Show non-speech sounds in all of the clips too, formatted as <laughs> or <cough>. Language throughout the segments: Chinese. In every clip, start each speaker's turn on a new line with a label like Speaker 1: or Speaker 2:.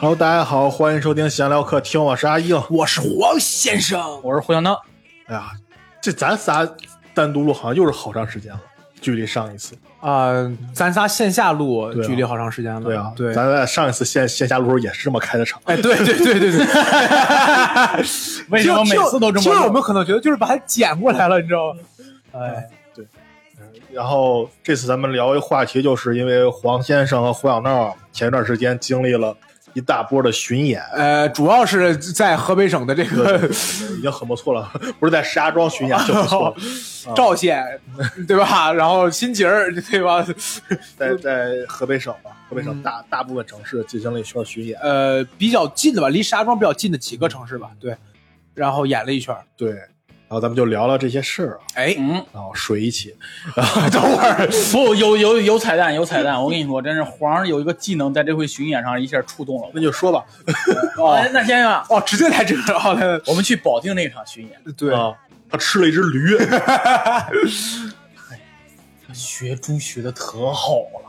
Speaker 1: Hello，大家好，欢迎收听闲聊客听，我是阿硬。
Speaker 2: 我是黄先生，
Speaker 3: 我是胡小闹。
Speaker 1: 哎呀，这咱仨单独录好像又是好长时间了，距离上一次。
Speaker 2: 啊、咱仨线下录
Speaker 1: 啊
Speaker 2: 距离好长时间了。
Speaker 1: 对啊，
Speaker 2: 对，
Speaker 1: 咱俩上一次线线下录时候也是这么开的场。
Speaker 2: 哎，对对对对对，<laughs>
Speaker 3: 为什么每次都这么
Speaker 2: 就是我们可能觉得就是把它剪过来了，你知道吗？哎，
Speaker 1: 然后这次咱们聊一话题，就是因为黄先生和胡小闹前一段时间经历了一大波的巡演，
Speaker 2: 呃，主要是在河北省的这个
Speaker 1: 已经很不错了，不是在石家庄巡演就不错了，<laughs>
Speaker 2: 赵县，对吧？<laughs> 然后新集儿，对吧？<laughs>
Speaker 1: 在在河北省吧，河北省大大部分城市进行了一圈巡演。
Speaker 2: 呃，比较近的吧，离石家庄比较近的几个城市吧，对。然后演了一圈，
Speaker 1: 对，然后咱们就聊聊这些事儿啊，
Speaker 2: 哎，
Speaker 3: 嗯，
Speaker 1: 然后水一起，<laughs>
Speaker 2: 等会儿，
Speaker 3: 不，有有有彩蛋，有彩蛋。我跟你说，真是皇上有一个技能，在这回巡演上一下触动了
Speaker 1: 那就说吧，
Speaker 3: 我。哎，那先生，
Speaker 2: 哦，直接来这个，哦，
Speaker 3: 我们去保定那场巡演，
Speaker 2: 对，
Speaker 1: 啊，他吃了一只驴，<laughs>
Speaker 3: 学猪学的可好了，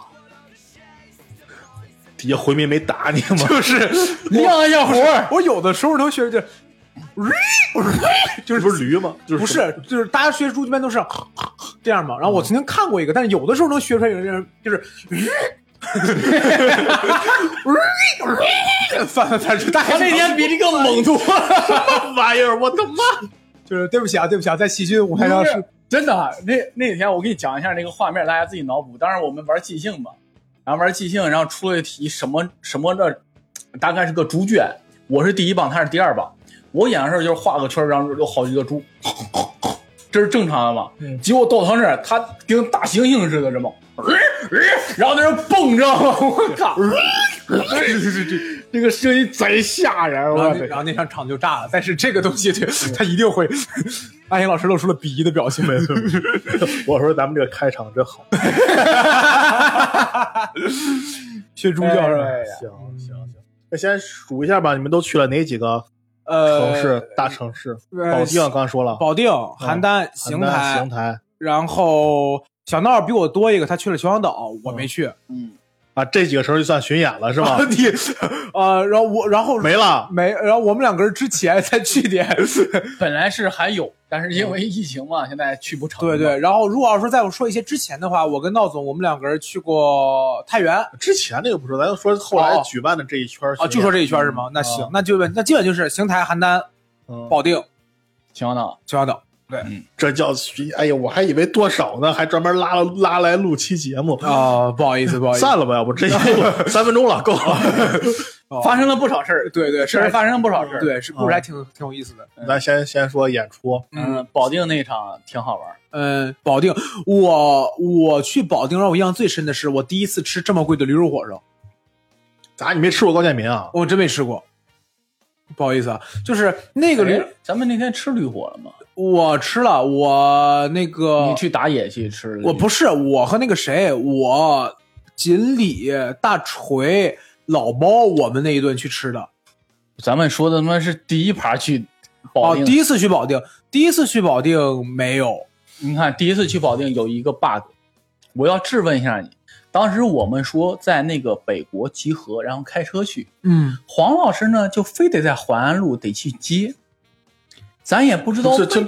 Speaker 1: 底下回民没打你吗？
Speaker 2: 就是。
Speaker 3: 亮一下活儿。
Speaker 2: 我有的时候能学就，<laughs>
Speaker 1: 就是不是驴吗？就是
Speaker 2: 不是，就是大家学猪一般都是这样嘛。然后我曾经看过一个，但是有的时候能学出来有人就是，<laughs> 反反正大概
Speaker 3: 他那天比这个猛多了，
Speaker 1: 什么玩意儿？我的妈！
Speaker 2: 就是对不起啊，对不起啊，在细菌舞台上是
Speaker 3: 真的。啊那那天我给你讲一下那个画面，大家自己脑补。当时我们玩即兴嘛，然后玩即兴，然后出了一题什么什么的，大概是个猪圈。我是第一棒，他是第二棒。我演的时候就是画个圈，然后有好几个猪，这是正常的嘛？结果到他那儿，他跟大猩猩似的，这么，然后在那儿蹦，知道吗？我靠！这个声音贼吓人，
Speaker 2: 然后然后那场场就炸了。但是这个东西，对，他一定会。阿英老师露出了鄙夷的表情。
Speaker 1: 我说咱们这个开场真好，
Speaker 2: 学猪叫是吧？
Speaker 1: 行行行。那先数一下吧，你们都去了哪几个
Speaker 2: 呃，
Speaker 1: 城市？大城市？
Speaker 2: 呃
Speaker 1: 保定刚说了，
Speaker 2: 保定、邯郸、邢台
Speaker 1: 邢，台
Speaker 2: 然后小闹比我多一个，他去了秦皇岛，我没去。
Speaker 3: 嗯，
Speaker 1: 啊，这几个城市就算巡演了是吧？
Speaker 2: 你啊，然后我然后
Speaker 1: 没了，
Speaker 2: 没，然后我们两个人之前在去年，<laughs>
Speaker 3: 本来是还有，但是因为疫情嘛，现在去不成。
Speaker 2: 对对。，然后如果要说再我说一些之前的话，我跟闹总我们两个人去过太原
Speaker 1: 之前那个不说，咱就说后来
Speaker 2: 哦
Speaker 1: 举办的这一圈巡
Speaker 2: 啊，就说这一圈是吗？那行，那就那基本就是邢台、邯郸、
Speaker 1: 嗯
Speaker 2: 保定、
Speaker 3: 秦皇岛，
Speaker 2: 秦皇岛。
Speaker 1: 这叫巡，哎呀，我还以为多少呢，还专门拉了拉来录期节目。
Speaker 2: 啊，不好意思，不好意思。
Speaker 1: 散了吧，要不这 <laughs> 三分钟了，够了。
Speaker 2: 哦
Speaker 3: 发生了不少事儿，
Speaker 2: 对对，
Speaker 3: 确实发生了不少事儿。，
Speaker 2: 对，是故事还挺挺有意思的。
Speaker 1: 咱先先说演出，
Speaker 3: 嗯，保定那场挺好玩。
Speaker 2: 嗯，保定，我我去保定让我印象最深的是我第一次吃这么贵的驴肉火烧，
Speaker 1: 咋你没吃过高建民啊？
Speaker 2: 我真没吃过。不好意思啊，就是那个驴，
Speaker 3: 哎咱们那天吃驴火了吗？
Speaker 2: 我吃了，我那个
Speaker 3: 你去打野去吃了？
Speaker 2: 我不是我和那个谁，我锦鲤、大锤、老包，我们那一顿去吃的。
Speaker 3: 咱们说的他妈是第一盘去保
Speaker 2: 哦，
Speaker 3: 定。
Speaker 2: 第一次去保定，第一次去保定没有。
Speaker 3: 你看，第一次去保定有一个 bug，我要质问一下你。当时我们说在那个北国集合，然后开车去，
Speaker 2: 嗯，
Speaker 3: 黄老师呢就非得在淮安路得去接，咱也不知道为
Speaker 1: 这这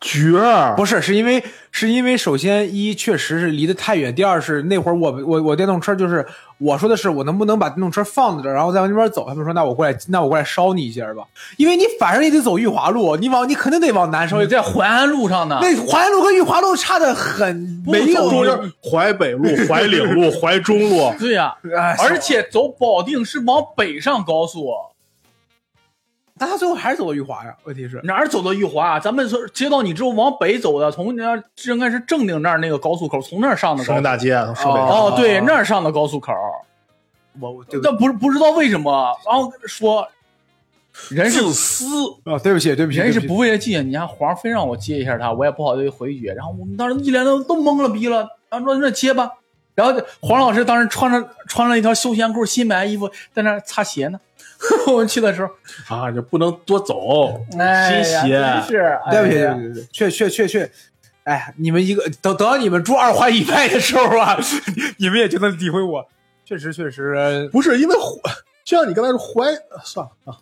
Speaker 1: 角儿
Speaker 2: 不是，是因为是因为首先一确实是离得太远，第二是那会儿我我我电动车就是我说的是我能不能把电动车放在这儿，然后再往那边走。他们说那我过来那我过来捎你一下吧，因为你反正也得走裕华路，你往你肯定得往南稍微
Speaker 3: 你。在淮安路上呢。
Speaker 2: 那淮安路和裕华路差的很，没有
Speaker 1: 中间淮北路、淮岭路、淮中路，<laughs>
Speaker 3: 对呀、
Speaker 2: 哎
Speaker 3: 而且走保定是往北上高速，
Speaker 2: 但他最后还是走到玉华呀。问题是，
Speaker 3: 哪儿走到玉华啊？咱们说接到你之后往北走的，从那儿应该是正定那儿那个高速口，从那儿上的高速。
Speaker 1: 生命大街从设备
Speaker 3: 哦，对，那儿上的高速口。
Speaker 2: 我我对不
Speaker 3: 但不是不知道为什么，然后说人是
Speaker 1: 自私，
Speaker 2: 啊，对不起对不起，
Speaker 3: 人是不为了接你看黄非让我接一下他，我也不好意思回绝。然后我们当时一脸都都懵了逼了，然后说那接吧。然后黄老师当时穿着穿了一条休闲裤，新买的衣服，在那擦鞋呢。<laughs> 我们去的时候，<laughs>
Speaker 1: 啊，就不能多走，
Speaker 3: 哎呀
Speaker 1: 新鞋
Speaker 3: 真是
Speaker 2: 对不起，对不起，对不起，确确确确，哎，你们一个等等到你们住二环以外的时候啊，<laughs> 你们也就能诋毁我。确实确实，
Speaker 1: 不是因为就像你刚才说淮，算了啊，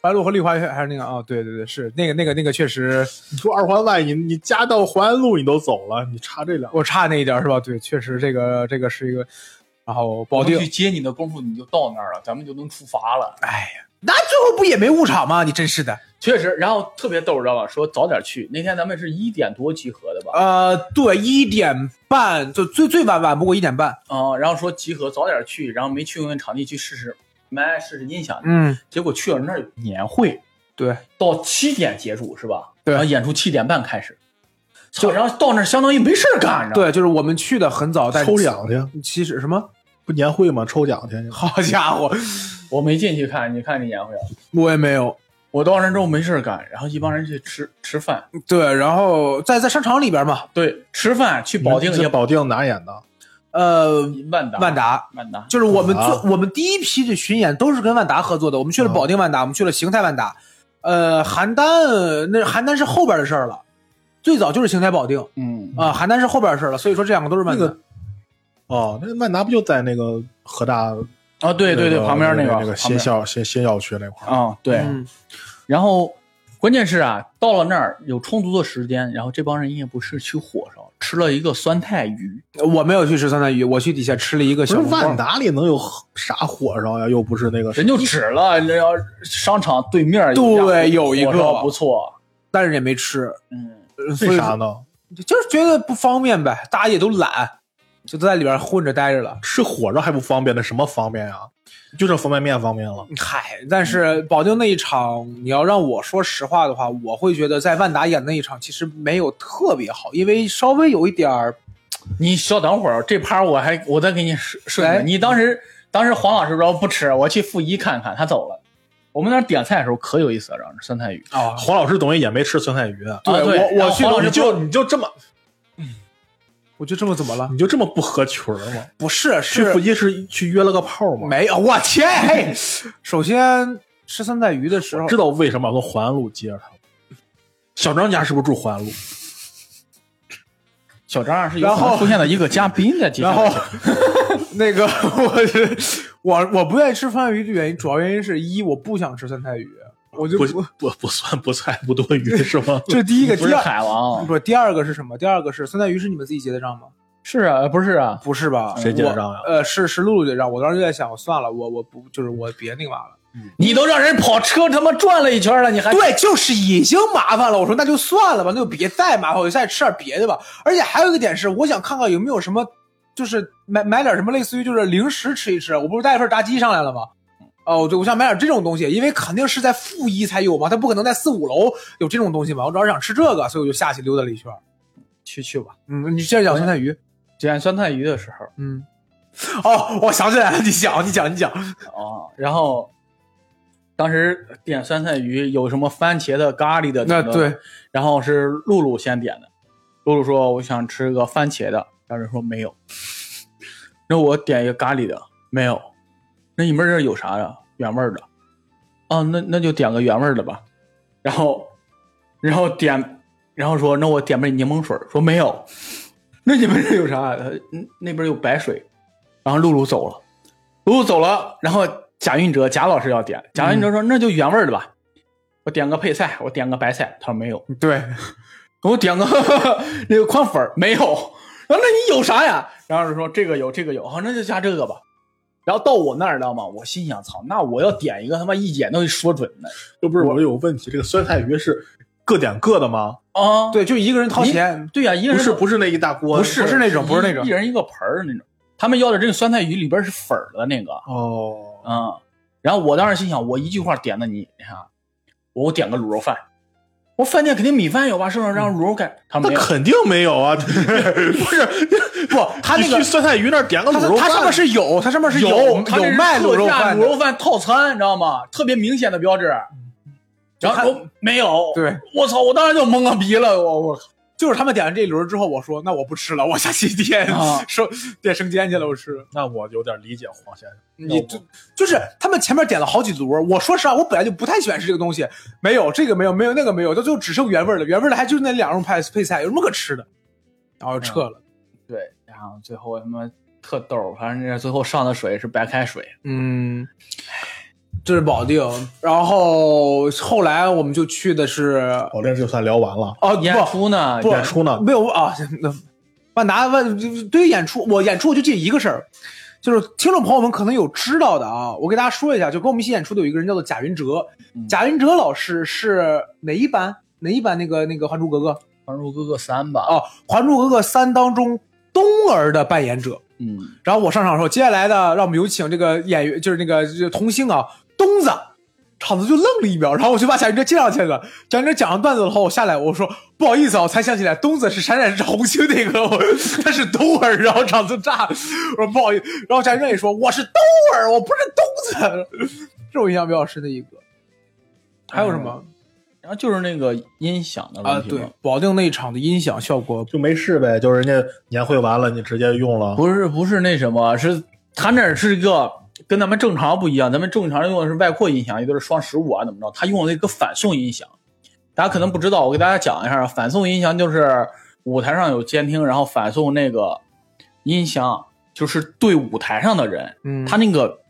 Speaker 2: 环路和丽华还是那个啊、对对对，是那个那个那个确实，
Speaker 1: 你说二环外，你你加到淮安路你都走了，你差这两，
Speaker 2: 我差那一点是吧？对，确实这个这个是一个，然后保定
Speaker 3: 去，接你的功夫你就到那儿了，咱们就能出发了。
Speaker 2: 哎呀，那最后不也没误场吗？你真是的。
Speaker 3: 确实，然后特别逗，知道吧？说早点去。那天咱们是一点多集合的吧？
Speaker 2: 呃，对，一点半就最最晚晚不过一点半。
Speaker 3: 啊、然后说集合早点去，然后没去过那场地去试试麦试试音响，
Speaker 2: 嗯，
Speaker 3: 结果去了那儿有年会，
Speaker 2: 对，
Speaker 3: 到七点结束是吧？
Speaker 2: 对
Speaker 3: 然后演出七点半开始，就然后到那儿相当于没事儿干，你知道吗？
Speaker 2: 对，就是我们去的很早，但
Speaker 1: 抽奖去，
Speaker 2: 其实什么？
Speaker 1: 不年会吗？抽奖去，<laughs>
Speaker 2: 好家伙，
Speaker 3: 我没进去看，你看这年会啊？
Speaker 2: 我也没有。
Speaker 3: 我到那之后没事干，然后一帮人去吃吃饭，
Speaker 2: 对，然后在在商场里边嘛，
Speaker 3: 对，吃饭去保定也
Speaker 1: 保定哪演的？
Speaker 2: 呃，
Speaker 3: 万达
Speaker 2: 万达。
Speaker 3: 万达，
Speaker 2: 就是我们
Speaker 1: 啊
Speaker 2: 做我们第一批的巡演都是跟万达合作的，我们去了保定万达，我们去了邢台万达，呃，邯郸那邯郸是后边的事儿了，最早就是邢台保定
Speaker 3: 嗯
Speaker 2: 啊、邯郸是后边的事儿了，所以说这两个都是万达。
Speaker 1: 那个哦，那万达不就在那个河大？
Speaker 3: 啊，对对对，旁边
Speaker 1: 那
Speaker 3: 个
Speaker 1: 那个新校新新校区那块儿。
Speaker 3: 啊，对，
Speaker 2: 嗯
Speaker 3: 然后关键是啊，到了那儿有充足的时间，然后这帮人也不是去火烧，吃了一个酸菜鱼，
Speaker 2: 我没有去吃酸菜鱼，我去底下吃了一个小
Speaker 1: 万达里能有啥火烧呀？又不是那个
Speaker 3: 人就指了，那要商场对面有
Speaker 2: 对有一个
Speaker 3: 不错，
Speaker 2: 但是也没吃，
Speaker 3: 嗯，
Speaker 1: 为啥呢？
Speaker 2: 就是觉得不方便呗，大家也都懒，就都在里边混着待着了。
Speaker 1: 吃火烧还不方便，呢什么方便呀？就剩方便面方便了。
Speaker 2: 嗨，但是保定那一场，你要让我说实话的话，我会觉得在万达演那一场其实没有特别好，因为稍微有一点儿，
Speaker 3: 你稍等会儿，这趴我还我再给你顺顺。你当时当时黄老师说不吃，我去负一看看，他走了。我们那儿点菜的时候可有意思了，让酸菜鱼。
Speaker 2: 啊，
Speaker 1: 黄老师等于也没吃酸菜鱼，
Speaker 3: 对
Speaker 2: 我我去
Speaker 1: 你
Speaker 3: 黄老师
Speaker 1: 就你就这么
Speaker 2: 我就这么怎么了？
Speaker 1: 你就这么不合群儿吗？
Speaker 2: 不是，
Speaker 1: 去
Speaker 2: 是
Speaker 1: 附近是去约了个炮吗？
Speaker 2: 没有，我天！嘿首先吃酸菜鱼的时候，
Speaker 1: 知道为什么要从淮安路接着他吗？小张家是不是住淮安路？
Speaker 3: 小张是有
Speaker 2: 然后
Speaker 3: 出现了一个嘉宾在接下
Speaker 2: 然后。<laughs> 那个我是我我不愿意吃酸菜鱼的原因，主要原因是一我不想吃酸菜鱼，我就
Speaker 1: 不不不算不菜不多余是吗？<laughs>
Speaker 2: 这第一个，<laughs>
Speaker 3: 不是
Speaker 2: 第二
Speaker 3: 海王，
Speaker 2: 不是第二个是什么？第二个是酸菜鱼是你们自己结的账吗？
Speaker 3: 是啊，不是啊，
Speaker 2: 不是吧？
Speaker 1: 谁结的账呀
Speaker 2: 我呃，是是露露结账。我当时就在想，我算了，我我不就是我别那个嘛了。
Speaker 3: 你都让人跑车他妈转了一圈了，你还
Speaker 2: 对，就是已经麻烦了。我说那就算了吧，那就别再麻烦，我就再吃点别的吧。而且还有一个点是，我想看看有没有什么，就是买买点什么类似于就是零食吃一吃。我不是带一份炸鸡上来了吗？哦，对，我想买点这种东西，因为肯定是在负一才有嘛，他不可能在四五楼有这种东西嘛。我主要是想吃这个，所以我就下去溜达了一圈。
Speaker 3: 去去吧。
Speaker 2: 嗯，你接着讲酸菜鱼。
Speaker 3: 点酸菜鱼的时候
Speaker 2: 嗯，哦，我想起来了，你讲，你讲，你讲。
Speaker 3: 哦，然后当时点酸菜鱼有什么番茄的、咖喱的，
Speaker 2: 那对，
Speaker 3: 然后是露露先点的，露露说我想吃个番茄的，当时说没有，那我点一个咖喱的，没有，那你们这儿有啥呀？原味的，啊，那那就点个原味的吧，然后然后点，然后说那我点杯柠檬水，说没有，那你们这有啥那边有白水，然后露露走了，露露走了，然后贾运哲贾老师要点，贾运哲说、那就原味的吧，我点个配菜，我点个白菜，他说没有，
Speaker 2: 对，
Speaker 3: 给我点个那个宽粉没有，然后那你有啥呀？然后就说这个有这个有，好，那就加这个吧。然后到我那儿，知道吗？我心想，操，那我要点一个他妈一点都说准的
Speaker 1: 又不是我有问题，这个酸菜鱼是各点各的吗？
Speaker 3: 啊！
Speaker 2: 对，就一个人掏钱。
Speaker 3: 对呀、一个人
Speaker 1: 不是不是那一大锅，
Speaker 2: 不是不是那种不是那种
Speaker 3: 一人一个盆儿那种。他们要的这个酸菜鱼里边是粉儿的那个，
Speaker 1: 哦，
Speaker 3: 嗯。然后我当时心想，我一句话点的你，你看，我点个卤肉饭，我饭店肯定米饭有吧？是不是？让卤肉干，他们。
Speaker 1: 那肯定没有啊，<laughs> 不是
Speaker 2: 不，他那个
Speaker 1: 你去酸菜鱼那儿点个卤肉饭，
Speaker 2: 它它上面是有，他上面是
Speaker 3: 有，
Speaker 2: 有卖卤肉
Speaker 3: 特价
Speaker 2: 饭
Speaker 3: 卤肉饭套餐，你知道吗？特别明显的标志。然后没有，
Speaker 2: 对，
Speaker 3: 我操，我当时就懵个逼了，我我
Speaker 2: 就是他们点完这一轮之后，我说那我不吃了，我下去点
Speaker 3: 啊 <laughs>
Speaker 2: 生点生煎去了，我吃。
Speaker 1: 那我有点理解黄先生。
Speaker 2: 你就就是他们前面点了好几轮，我说实话，我本来就不太喜欢吃这个东西，没有这个没有没有那个没有，到最后只剩原味了，原味的还就是那两种配配菜，有什么可吃的？然后就撤了。
Speaker 3: 对，然后最后他妈特逗，反正最后上的水是白开水。
Speaker 2: 嗯，这是保定，然后后来我们就去的是
Speaker 1: 保定就算聊完了，
Speaker 2: 哦
Speaker 3: 演
Speaker 2: 不
Speaker 3: 出呢？
Speaker 2: 不
Speaker 1: 演出呢？
Speaker 2: 没有啊，那万达万对于演出，我演出我就记得一个事儿，就是听众朋友们可能有知道的啊，我给大家说一下，就跟我们一起演出的有一个人叫做贾云哲，
Speaker 3: 嗯
Speaker 2: 贾云哲老师是哪一班？哪一班那个那个《还珠格格》《
Speaker 3: 还珠格格三》吧？
Speaker 2: 哦，《还珠格格三》当中冬儿的扮演者。
Speaker 3: 嗯，
Speaker 2: 然后我上场的时候，接下来的让我们有请这个演员，就是那个就是童星啊，东子，场子就愣了一秒，然后我就把贾云哲接上去了。贾云哲讲完段子了后，我下来我说不好意思啊，我才想起来东子是闪闪是红星那个，我他是兜儿，然后场子炸了，我说不好意思，然后贾云哲也说我是兜儿，我不是东子，这是我印象比较深的一个。还有什么
Speaker 3: 然后就是那个音响的
Speaker 2: 啊？
Speaker 3: 问题嘛
Speaker 2: 对，保定那一场的音响效果
Speaker 1: 就没事呗，就是人家年会完了，你直接用了。
Speaker 3: 不是不是那什么，是他那是一个跟咱们正常不一样，咱们正常用的是外扩音响，也就是双十五啊怎么着，他用了一个反送音响。大家可能不知道，我给大家讲一下，反送音响就是舞台上有监听，然后反送那个音响，就是对舞台上的人，
Speaker 2: 嗯
Speaker 3: 他那个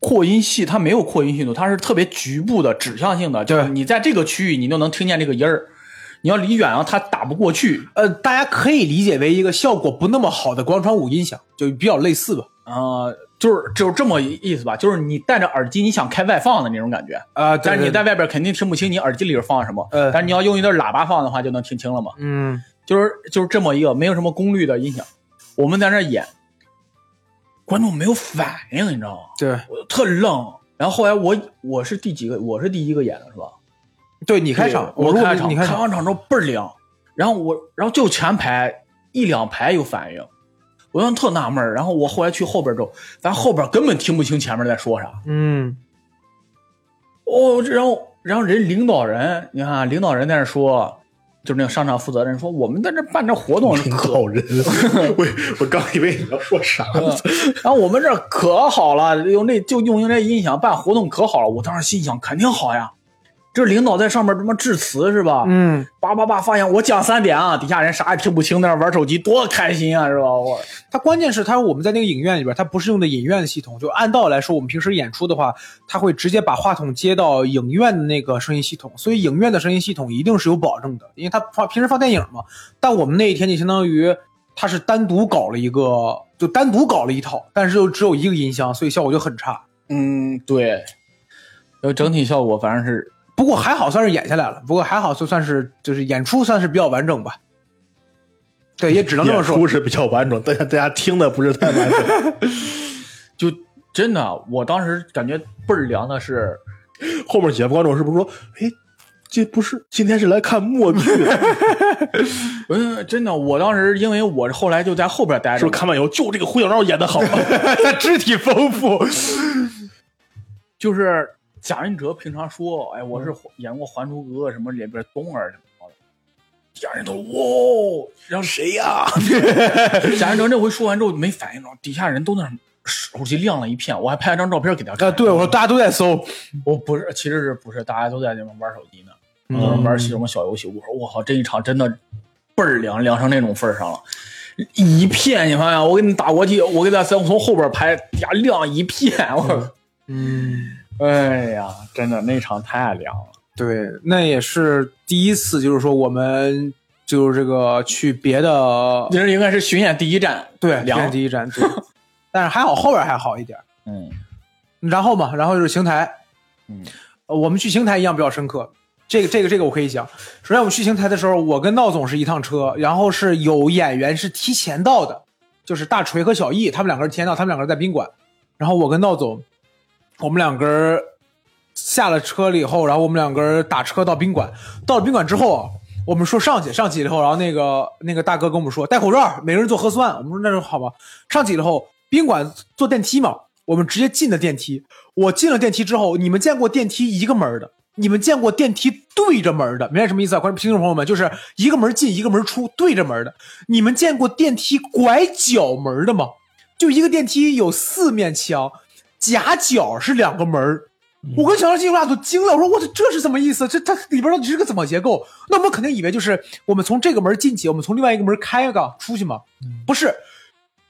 Speaker 3: 扩音器它没有扩音系统，它是特别局部的指向性的，就是你在这个区域你就能听见这个音儿，你要离远了它打不过去。
Speaker 2: 呃，大家可以理解为一个效果不那么好的广场舞音响，就比较类似吧。
Speaker 3: 呃，就是就是这么意思吧，就是你戴着耳机，你想开外放的那种感觉，
Speaker 2: 啊，
Speaker 3: 但是你在外边肯定听不清你耳机里是放什么，
Speaker 2: 呃
Speaker 3: 但是你要用一段喇叭放的话，就能听清了嘛。
Speaker 2: 嗯
Speaker 3: 就是就是这么一个没有什么功率的音响，我们在那演，观众没有反应，你知道吗？
Speaker 2: 对
Speaker 3: 我特愣。然后后来我我是第几个？我是第一个演的是吧？
Speaker 2: 对，你开场，
Speaker 3: 我开场，
Speaker 2: 你开场，
Speaker 3: 开完场之后倍儿凉，然后我然后就前排一两排有反应，我当时特纳闷儿然后我后来去后边之后，咱后边根本听不清前面在说啥。
Speaker 2: 嗯
Speaker 3: 哦，然后然后人领导人，你看啊领导人在那说，就是那个商场负责人说，我们在这办这活动
Speaker 1: 领
Speaker 3: 可
Speaker 1: 导人，<laughs> 我我刚以为你要说啥呢。
Speaker 3: 然后我们这儿可好了，用那就用那音响办活动可好了。我当时心想，肯定好呀，这领导在上面他妈致辞是吧？
Speaker 2: 嗯，
Speaker 3: 叭叭叭发言，我讲三点啊，底下人啥也听不清，在那玩手机，多开心啊，是吧？我
Speaker 2: 他关键是他我们在那个影院里边，他不是用的影院系统，就按道来说，我们平时演出的话，他会直接把话筒接到影院的那个声音系统，所以影院的声音系统一定是有保证的，因为他放平时放电影嘛。但我们那一天就相当于他是单独搞了一个，就单独搞了一套，但是又只有一个音箱，所以效果就很差。
Speaker 3: 嗯，对，呃，整体效果反正是
Speaker 2: 不过还好算是演下来了，不过还好就算是就是演出算是比较完整吧。对，也只能这么说
Speaker 1: 演出。是比较完整，大家大家听的不是太完整。<laughs>
Speaker 3: 就真的，我当时感觉倍儿凉的是，
Speaker 1: 后面几个观众是不是说，哎，这不是今天是来看默剧，<laughs>
Speaker 3: 嗯，真的，我当时因为我后来就在后边待着
Speaker 1: 是不是，看完以后就这个胡小闹演的好？
Speaker 2: 他 <laughs> 肢体丰富，
Speaker 3: 就是贾云哲平常说，哎，我是演过《还珠格格》什么里边冬儿什么的，底下人都哇，然后
Speaker 1: 谁呀？<laughs>
Speaker 3: 贾云哲这回说完之后没反应了，底下人都那手机亮了一片，我还拍了张照片给他看。
Speaker 2: 啊，对，我说大家都在搜，
Speaker 3: 我不是，其实是不是大家都在那边玩手机呢，玩什么小游戏。我说我靠，这一场真的倍儿凉，凉成那种份儿上了。一片，你看呀，我给你打过去，我给他从从后边拍，底下亮一片，我，
Speaker 2: 嗯，
Speaker 3: 哎呀，真的那场太凉了。
Speaker 2: 对，那也是第一次，就是说我们就是这个去别的，
Speaker 3: 这应该是巡演第一站，
Speaker 2: 对，这
Speaker 3: 凉
Speaker 2: 是。第一站，对，<laughs> 但是还好后边还好一点。
Speaker 3: 嗯
Speaker 2: 然后嘛，然后就是邢台，
Speaker 3: 嗯，
Speaker 2: 呃我们去邢台印象比较深刻。这个这个这个我可以讲。首先我们去邢台的时候，我跟闹总是一趟车，然后是有演员是提前到的，就是大锤和小易，他们两个人提前到，他们两个人在宾馆，然后我跟闹总，我们两个人下了车了以后，然后我们两个人打车到宾馆，到了宾馆之后啊，我们说上去，上去以后，然后那个那个大哥跟我们说戴口罩，每个人做核酸，我们说那就好吧。上去以后，宾馆坐电梯嘛，我们直接进了电梯。我进了电梯之后，你们见过电梯一个门的？你们见过电梯对着门的？明白什么意思啊？观众听众朋友们，就是一个门进一个门出，对着门的。你们见过电梯拐角门的吗？就一个电梯有四面墙，夹角是两个门儿。我跟小张进入俩都惊了，我说我操，这是什么意思？这它里边到底是个怎么结构？那我们肯定以为就是我们从这个门进去，我们从另外一个门开个出去嘛？不是，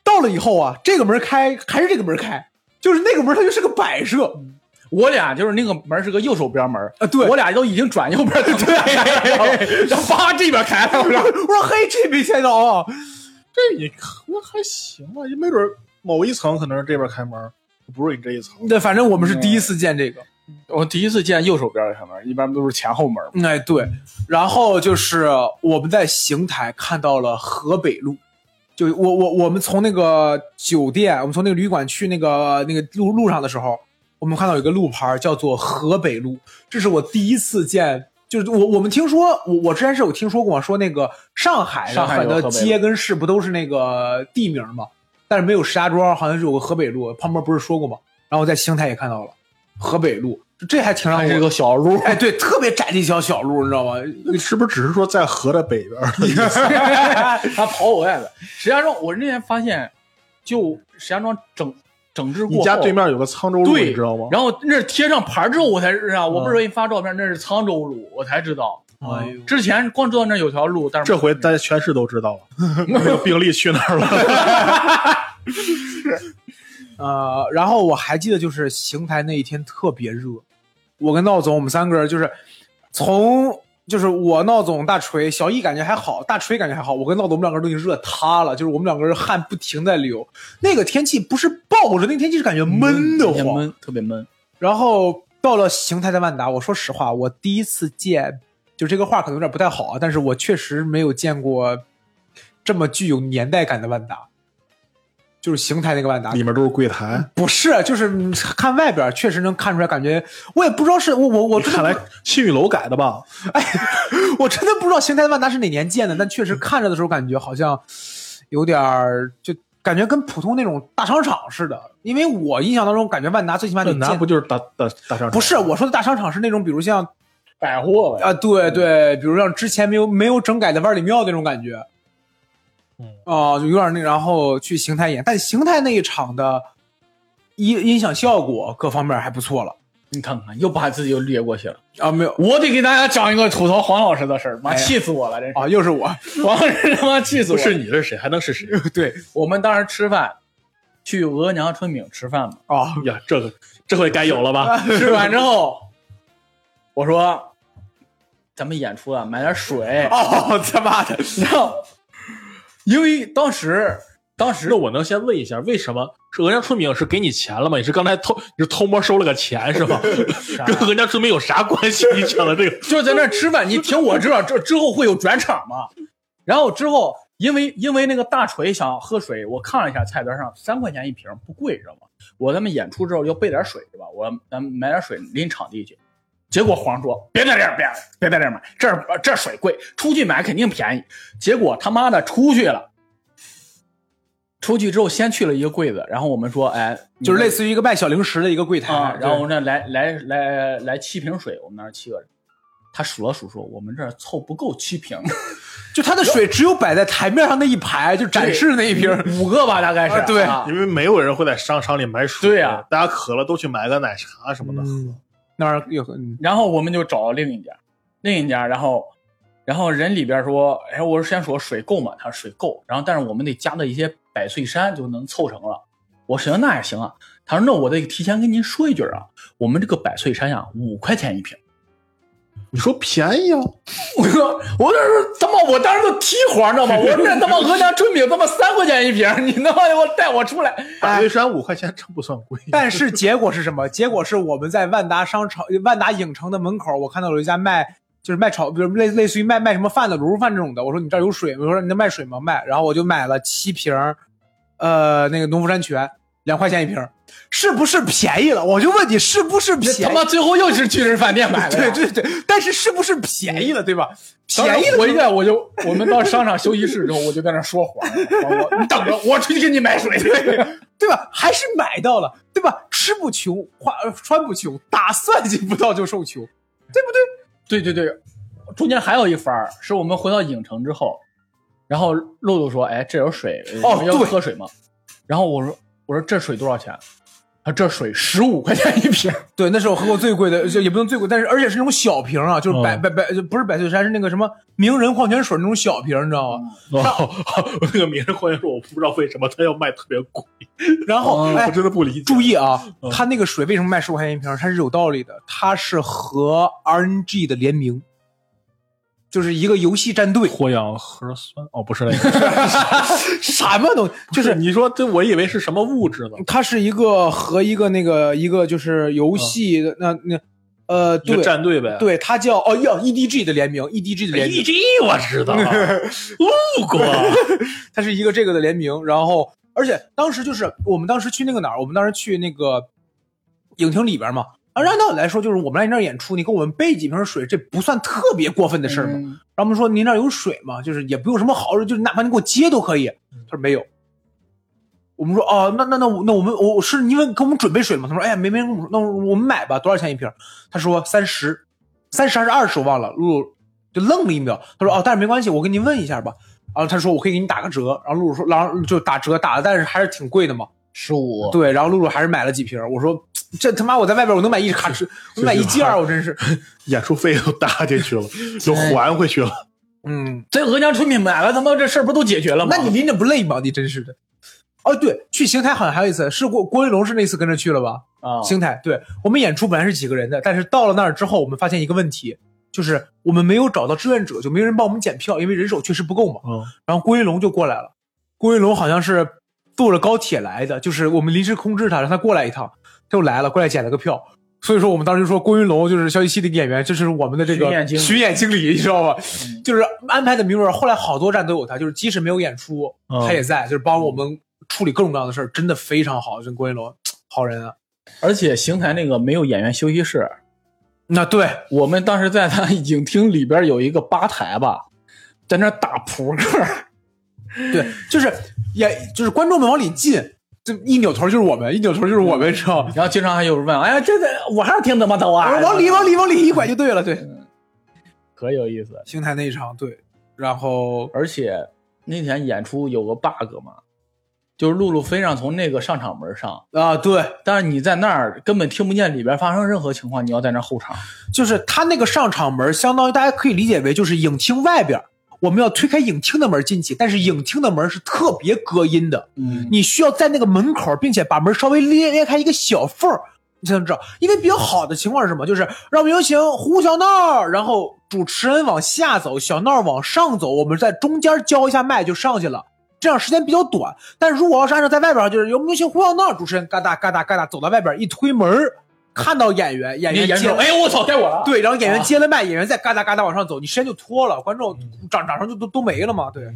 Speaker 2: 到到了以后啊，这个门开还是这个门开，就是那个门它就是个摆设
Speaker 3: 我俩就是那个门是个右手边门
Speaker 2: 啊对
Speaker 3: 我俩都已经转右边 <laughs> 了，然后叭这边开了，
Speaker 2: 我说我说嘿，这没见到啊，
Speaker 1: 这也可能还行吧，也没准某一层可能是这边开门，不是你这一层。
Speaker 2: 对，反正我们是第一次见这个。
Speaker 3: 我第一次见右手边开门，一般都是前后门嘛。
Speaker 2: 哎，对，然后就是我们在邢台看到了河北路，就我我我们从那个酒店，我们从那个旅馆去那个那个路路上的时候，我们看到有一个路牌叫做河北路，这是我第一次见。就是我我们听说，我我之前是有听说过，说那个上海的
Speaker 3: 上海有
Speaker 2: 很多
Speaker 3: 河北路
Speaker 2: 街跟市不都是那个地名吗？但是没有石家庄，好像是有个河北路，胖波不是说过吗？然后我在邢台也看到了河北路，这还挺让我
Speaker 3: 还是个小路，<laughs>
Speaker 2: 哎，对，特别窄的一条小路，你知道吗？
Speaker 1: 那是不是只是说在河的北边儿的意思？<laughs>
Speaker 3: 他跑我外边。石家庄，我那天发现，就石家庄整整治过后，
Speaker 1: 你家对面有个沧州路，你知道吗？
Speaker 3: 然后那是贴上牌之后，我才知道，我不是
Speaker 1: 嗯
Speaker 3: 给你发照片，那是沧州路，我才知道。
Speaker 2: 哎呦，
Speaker 3: 之前光知道那有条路，但是
Speaker 1: 这回大家全市都知道了，<laughs> 那个病例去哪儿了？<laughs>
Speaker 2: 呃，然后我还记得就是邢台那一天特别热，我跟闹总我们三个人就是从就是我闹总大锤小易感觉还好，大锤感觉还好，我跟闹总我们两个人都已经热塌了，就是我们两个人汗不停在流。那个天气不是暴着，那个天气是感觉闷得慌。
Speaker 3: 闷，特别闷。
Speaker 2: 然后到了邢台的万达，我说实话，我第一次见，就这个话可能有点不太好啊，但是我确实没有见过这么具有年代感的万达，就是邢台那个万达，
Speaker 1: 里面都是柜台，
Speaker 2: 不是，就是嗯看外边确实能看出来，感觉我也不知道是我我我
Speaker 1: 看来信誉楼改的吧？
Speaker 2: 哎 <laughs> 我真的不知道邢台的万达是哪年建的，但确实看着的时候感觉好像有点儿就感觉跟普通那种大商场似的，因为我印象当中感觉万达最起码得建
Speaker 1: 那不就是大大大商场？
Speaker 2: 不是我说的大商场是那种比如像
Speaker 3: 百货呗，
Speaker 2: 啊对对，比如像之前没有没有整改的万里庙那种感觉，
Speaker 1: 嗯
Speaker 2: 哦、就有点那，然后去邢台演，但邢台那一场的音音响效果各方面还不错了
Speaker 3: 你看看，又把自己又略过去了。
Speaker 2: 啊，没有
Speaker 3: 我得给大家讲一个吐槽黄老师的事儿，妈气死我了！这是
Speaker 2: 啊，又是我，<laughs>
Speaker 3: 黄老师他妈气死我！
Speaker 1: 不是你是谁？还能是谁？<laughs>
Speaker 2: 对
Speaker 3: 我们当时吃饭，去额娘春饼吃饭嘛，
Speaker 2: 啊，
Speaker 1: 呀，这个这回该有了吧？<laughs>
Speaker 3: 吃完之后，我说咱们演出啊，买点水。<laughs>
Speaker 2: 哦他妈的，
Speaker 3: 然后，因为当时当时
Speaker 1: 那我能先问一下，为什么是额娘春饼是给你钱了吗？你是刚才偷你是偷摸收了个钱是吗？<laughs> 跟额娘春饼有啥关系？你讲的这个，
Speaker 3: 就在那吃饭，你听我知道，这之后会有转场吗？然后之后，因为因为那个大锤想喝水，我看了一下菜单上三块钱一瓶，不贵，知道吗？我咱们演出之后要备点水，是吧？我咱们买点水拎场地去。结果黄说：“别在这儿，别别在这儿买，这儿这儿水贵，出去买肯定便宜。”结果他妈的出去了，出去之后先去了一个柜子，然后我们说：“哎，
Speaker 2: 就是类似于一个卖小零食的一个柜台，
Speaker 3: 啊，然后那来来来来七瓶水，我们那儿七个人，他数了数说我们这儿凑不够七瓶，<laughs>
Speaker 2: 就他的水只有摆在台面上那一排，就展示那一瓶。
Speaker 3: 五个吧，大概是。
Speaker 2: 啊对
Speaker 3: 啊
Speaker 1: 因为没有人会在商场里买水，
Speaker 3: 对呀
Speaker 1: 大家渴了都去买个奶茶什么的。
Speaker 2: 嗯，那儿有
Speaker 3: 然后我们就找另一家，另一家，然后然后人里边说，哎，我是先说水够吗？他说水够，然后但是我们得加的一些百岁山就能凑成了。我说行，那也行啊。他说那我得提前跟您说一句啊，我们这个百岁山呀，五块钱一瓶。
Speaker 1: 你说便宜啊？
Speaker 3: 我说，我那时候他妈，我当时都踢黄，你知道吗？我说那他妈额娘春饼他妈三块钱一瓶，你他妈给我带我出来。
Speaker 1: 百岁山五块钱真不算贵。
Speaker 2: 但是结果是什么？结果是我们在万达商场、万达影城的门口，我看到有一家卖，就是卖炒，比如类类似于卖卖什么饭的卤肉饭这种的。我说你这儿有水吗？我说你能卖水吗？卖。然后我就买了七瓶，呃，那个农夫山泉，两块钱一瓶儿，是不是便宜了？我就问你是不是便宜？
Speaker 3: 他妈最后又是去人饭店买的。
Speaker 2: 对对对，但是是不是便宜了，对吧？便宜了，
Speaker 3: 我一在我就我们到商场休息室之后，我就在那说谎，我我你等着，我出去给你买水。
Speaker 2: 对吧？还是买到了，对吧？吃不穷，花呃穿不穷，打算计不到就受穷。
Speaker 3: 对不对对对对，中间还有一番儿，是我们回到影城之后，然后露露说：“哎，这有水，
Speaker 2: 哦
Speaker 3: 要喝水吗？”然后我说：“我说这水多少钱？”啊，这水十五块钱一瓶，<laughs>
Speaker 2: 对，那是我喝过最贵的，就也不能最贵，但是而且是那种小瓶啊，就是百
Speaker 1: 嗯
Speaker 2: 百百，不是百岁山，是那个什么名人矿泉水那种小瓶，你知道吗？
Speaker 1: 哦，<laughs> 那个名人矿泉水，我不知道为什么它要卖特别贵，<laughs>
Speaker 2: 然后、
Speaker 3: 哦
Speaker 2: 哎
Speaker 1: 我，真的不理解。
Speaker 2: 注意啊
Speaker 1: 嗯，
Speaker 2: 它那个水为什么卖十五块钱一瓶？它是有道理的，它是和 RNG 的联名，就是一个游戏战队，
Speaker 1: 脱氧核酸哦，不是那个，<laughs>
Speaker 2: 什么东西，就是
Speaker 1: 你说这，我以为是什么物质呢？
Speaker 2: 它是一个和一个那个一个就是游戏的、那那呃
Speaker 1: 一个
Speaker 2: 对
Speaker 1: 战队呗。
Speaker 2: 对，它叫哦要 EDG 的联名，EDG 的联名
Speaker 1: ，，EG 我知道，<laughs> 路过。
Speaker 2: 它是一个这个的联名，然后而且当时就是我们当时去那个哪儿，我们当时去那个影厅里边嘛。按按道理来说，就是我们来你那儿演出，你给我们备几瓶水，这不算特别过分的事儿嘛。
Speaker 3: 嗯
Speaker 2: 然后我们说您那儿有水吗？就是也不用什么好，就是哪怕你给我接都可以。他说没有。我们说哦，那那那我那我们我是因为给我们准备水吗？他说哎呀没没人跟我们说，那我们买吧，多少钱一瓶？他说三十，三十还是二十我忘了。露露就愣了一秒，他说哦，但是没关系，我跟您问一下吧。然后他说我可以给你打个折，然后露露说，然后就打折打了，但是还是挺贵的嘛。
Speaker 3: 十五，
Speaker 2: 对，然后露露还是买了几瓶。我说这他妈我在外边我能买一卡车，我能买一件儿，我真是，<laughs>
Speaker 1: 演出费都搭进去了，<laughs> 就还回去了。
Speaker 2: 嗯。
Speaker 3: 这额娘春品买了，他妈这事儿不都解决了吗？
Speaker 2: 那你拎着不累吗？你真是的。哦，对，去邢台好像还有一次，是郭郭云龙是那次跟着去了吧？
Speaker 3: 啊，
Speaker 2: 邢台，对我们演出本来是几个人的，但是到了那儿之后，我们发现一个问题，就是我们没有找到志愿者，就没人帮我们检票，因为人手确实不够嘛。
Speaker 1: 嗯，
Speaker 2: 然后郭云龙就过来了，郭云龙好像是坐着高铁来的，就是我们临时通知他让他过来一趟，他就来了，过来捡了个票。所以说我们当时就说郭云龙就是消息系的演员，这是我们的这个
Speaker 3: 巡演经理
Speaker 2: 你知道吧？就是安排的名额，后来好多站都有他，就是即使没有演出，
Speaker 1: 嗯
Speaker 2: 他也在，就是帮我们处理各种各样的事儿，真的非常好。这郭云龙好人啊。
Speaker 3: 而且邢台那个没有演员休息室，
Speaker 2: 那对，
Speaker 3: 我们当时在他影厅里边有一个吧台吧，在那打扑克，
Speaker 2: 对，就是也就是观众们往里进，这一扭头就是我们，一扭头就是我们，知道吗？
Speaker 3: 然后经常还有人问，哎呀，这个我还是听怎么走啊？
Speaker 2: 往里往里往里一拐就对了，对。<laughs>
Speaker 3: 可有意思。
Speaker 2: 邢台那一场，对，然后
Speaker 3: 而且那天演出有个 bug 嘛，就是露露非让从那个上场门上，
Speaker 2: 啊，对，
Speaker 3: 但是你在那儿根本听不见里边发生任何情况，你要在那儿后场。
Speaker 2: 就是他那个上场门，相当于大家可以理解为就是影厅外边，我们要推开影厅的门进去，但是影厅的门是特别隔音的，
Speaker 3: 嗯
Speaker 2: 你需要在那个门口，并且把门稍微裂裂开一个小缝儿，你才能知道。因为比较好的情况是什么？就是让我们有请胡小闹，然后主持人往下走，小闹往上走，我们在中间交一下麦就上去了。这样时间比较短，但如果要是按照在外边，就是有没有请胡小闹，主持人嘎哒嘎哒嘎哒走到外边一推门儿，看到演员，演员接
Speaker 3: 哎呦我操，该我了。
Speaker 2: 对，然后演员
Speaker 3: 啊
Speaker 2: 接了麦，演员再嘎哒嘎哒往上走，你时间就拖了，观众掌掌声就都都没了嘛。对，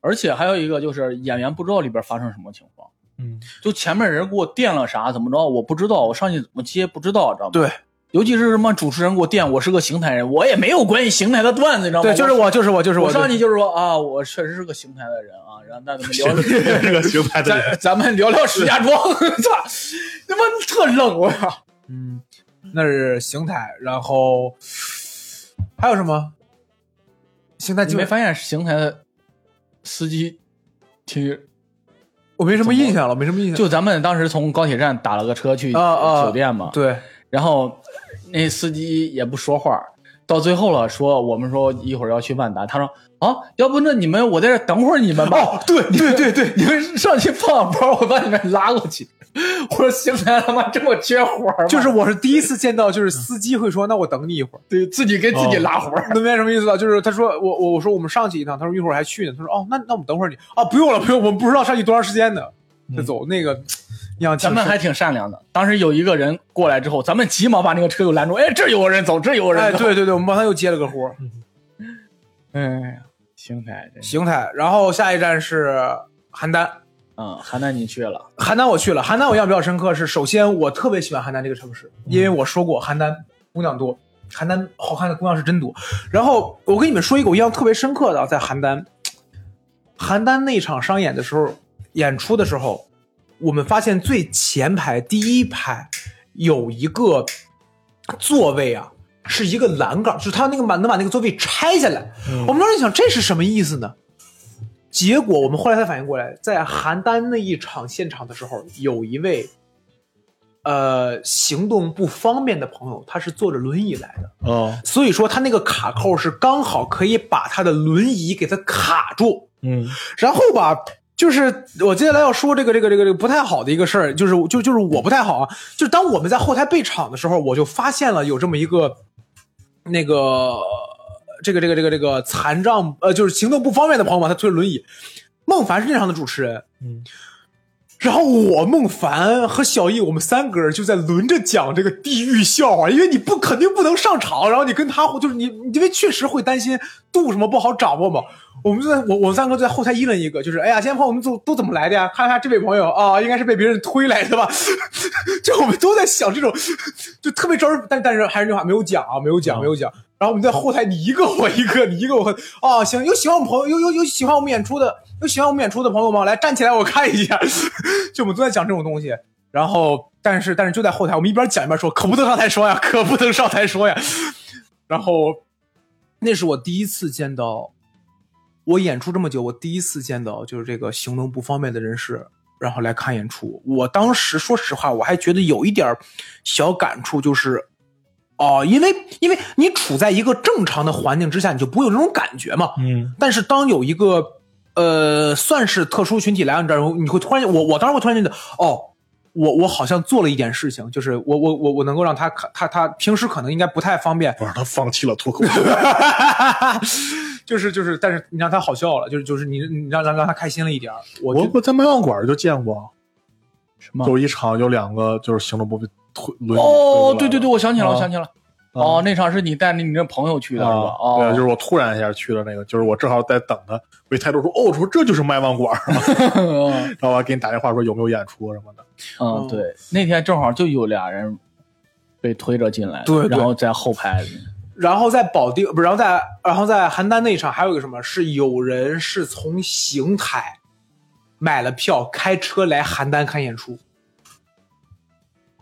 Speaker 3: 而且还有一个就是演员不知道里边发生什么情况，
Speaker 1: 嗯，
Speaker 3: 就前面人给我垫了啥怎么着，我不知道，我上去怎么接不知道，知道吗？
Speaker 2: 对，
Speaker 3: 尤其是什么主持人给我垫，我是个邢台人，我也没有关系邢台的段子，你知道吗？
Speaker 2: 对，就是我，就是我，就是
Speaker 3: 我
Speaker 2: 我。
Speaker 3: 上去就是说啊，我确实是个邢台的人啊，然后那咱们聊，
Speaker 1: 这个邢台的人
Speaker 3: 咱咱们聊聊石家庄，<laughs> 操，他妈特冷，我操！
Speaker 2: 嗯，那是邢台，然后还有什么？邢台
Speaker 3: 没发现邢台的司机挺
Speaker 2: 我没什么印象了，没什么印象。
Speaker 3: 就咱们当时从高铁站打了个车去酒店嘛，
Speaker 2: 对，
Speaker 3: 然后那司机也不说话，到最后了说我们说一会儿要去万达，他说啊，要不那你们我在这等会儿你们吧。
Speaker 2: 哦，对对对对，
Speaker 3: 你们上去放包，我把你们拉过去。<laughs> 我说邢台他妈这么缺活儿？
Speaker 2: 就是我是第一次见到，就是司机会说：“那我等你一会儿。
Speaker 3: 对自己给自己拉活儿。
Speaker 2: 能明白什么意思吧？就是他说我我我说我们上去一趟，他说一会儿还去呢。他说哦，那那我们等会儿你啊，不用了不用，我们不知道上去多长时间呢，再走那个，
Speaker 3: 咱们还挺善良的。当时有一个人过来之后，咱们急忙把那个车又拦住。哎，这有个人走，这有个人
Speaker 2: 哎，
Speaker 3: 走。
Speaker 2: 对对对，我们帮他又接了个活儿。<laughs>
Speaker 3: 哎呀，邢台
Speaker 2: 邢台，然后下一站是邯郸。
Speaker 3: 嗯，邯郸你去了，
Speaker 2: 邯郸我去了，邯郸我印象比较深刻是，首先我特别喜欢邯郸这个城市，因为我说过邯郸姑娘多，邯郸好看的姑娘是真多。然后我跟你们说一个我印象特别深刻的啊，在邯郸，邯郸那场商演的时候，演出的时候，我们发现最前排第一排有一个座位啊，是一个栏杆，就是他那个把能把那个座位拆下来。我们当时想这是什么意思呢？结果我们后来才反应过来，在邯郸那一场现场的时候，有一位呃行动不方便的朋友，他是坐着轮椅来的，
Speaker 1: 哦，
Speaker 2: 所以说他那个卡扣是刚好可以把他的轮椅给他卡住。
Speaker 1: 嗯
Speaker 2: 然后吧，就是我接下来要说这个这个这个这个不太好的一个事儿，就是就就是我不太好啊，就是当我们在后台备场的时候，我就发现了有这么一个那个这个这个这个这个残障呃，就是行动不方便的朋友嘛，他推着轮椅。孟凡是那场的主持人，
Speaker 1: 嗯，
Speaker 2: 然后我孟凡和小易，我们三个人就在轮着讲这个地狱笑话，因为你不肯定不能上场，然后你跟他就是你，因为确实会担心度什么不好掌握嘛。<laughs> 我们就在我我们三个就在后台议论一个，就是哎呀，今天朋友们都都怎么来的呀？看一下这位朋友啊，应该是被别人推来的吧？<laughs> 就我们都在想这种，就特别招人，但但是还是那句话，没有讲啊，没有讲，没有讲。然后我们在后台你一个我一个，你一个我和啊，行，有喜欢我们朋友，有有有喜欢我们演出的，有喜欢我们演出的朋友吗？来站起来，我看一下。<laughs> 就我们都在讲这种东西，然后但是但是就在后台，我们一边讲一边说，可不能上台说呀，可不能上台说呀。然后那是我第一次见到，我演出这么久，我第一次见到就是这个行动不方便的人士，然后来看演出。我当时说实话，我还觉得有一点小感触，就是哦，因为因为你处在一个正常的环境之下，你就不会有这种感觉嘛。
Speaker 1: 嗯
Speaker 2: 但是当有一个呃算是特殊群体来到你这儿，你会突然我我当时会突然觉得哦。我我好像做了一点事情，就是我我我我能够让他他他平时可能应该不太方便，
Speaker 1: 不是他放弃了脱口秀，<laughs>
Speaker 2: 就是就是，但是你让他好笑了，就是就是你你让让让他开心了一点儿我
Speaker 1: 我我在麦饭馆就见过，
Speaker 3: 什么？
Speaker 1: 有一场有两个就是行动不便推轮椅
Speaker 3: 哦，对对对，我想起来了，
Speaker 1: 啊
Speaker 3: 我想起来了。哦，那场是你带着你那朋友去的是吧？
Speaker 1: 啊，
Speaker 3: 哦，
Speaker 1: 对，就是我突然一下去的那个，就是我正好在等他，我一抬头说，哦，我说这就是麦饭馆儿 <laughs> <laughs> 然后我还给你打电话说有没有演出什么的，
Speaker 3: 嗯，对，那天正好就有俩人被推着进来，
Speaker 2: 对对
Speaker 3: 然后在后排。
Speaker 2: 然后在保定不是，然后在然后在邯郸那场还有一个什么，是有人是从邢台买了票开车来邯郸看演出。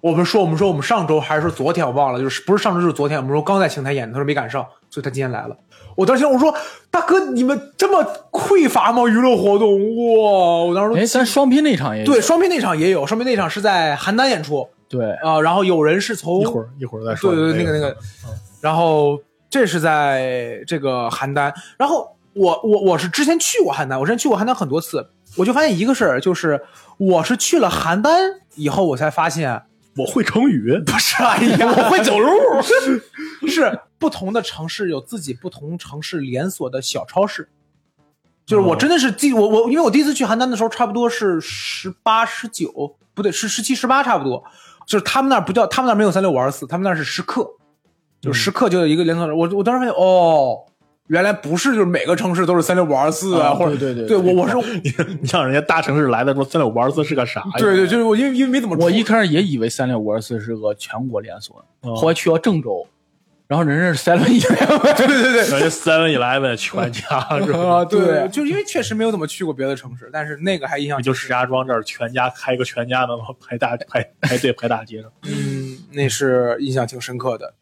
Speaker 2: 我们说我们说我们上周还是说昨天我忘了，就是不是上周就是昨天，我们说刚在邢台演的，他说没赶上，所以他今天来了。我当时我说大哥你们这么匮乏吗？娱乐活动哇！我当时说
Speaker 3: 哎，
Speaker 2: 说
Speaker 3: 咱双拼那场也有
Speaker 2: 对，双拼那场也有，双拼那场是在邯郸演出
Speaker 3: 对，
Speaker 2: 啊、然后有人是从
Speaker 1: 一会儿一会儿再说，
Speaker 2: 对对对，那个那个，然后这是在这个邯郸，然后我我我是之前去过邯郸，我之前去过邯郸很多次，我就发现一个事儿，就是我是去了邯郸以后，我才发现
Speaker 1: 我会成语，
Speaker 2: 不是，哎呀，我会走路，<laughs> 是不同的城市有自己不同城市连锁的小超市。就是我真的是记我我，因为我第一次去邯郸的时候，差不多是十八十九，不对，是十七十八差不多。就是他们那儿不叫，他们那儿没有三六五二四，他们那儿是时刻，就是时刻就有一个连锁。我我当时发现哦，原来不是就是每个城市都是三六五二四啊，
Speaker 3: 啊
Speaker 2: 或者
Speaker 3: 对对对
Speaker 2: 对我我是 <laughs>
Speaker 1: 你你让人家大城市来的说三六五二四是个啥呀？
Speaker 2: 对对，就是我因为因为没怎么
Speaker 3: 我一开始也以为三六五二四是个全国连锁，
Speaker 1: 哦
Speaker 3: 后来去到郑州，然后人家是 seven <laughs> eleven，
Speaker 2: 对对对。
Speaker 1: 人家 Seven Eleven 全家 <laughs> 是吧？
Speaker 2: 啊，对，就是因为确实没有怎么去过别的城市，但是那个还印象
Speaker 1: 就石家庄这儿全家开个全家的排大排排队排大街上，
Speaker 2: 嗯，那是印象挺深刻的。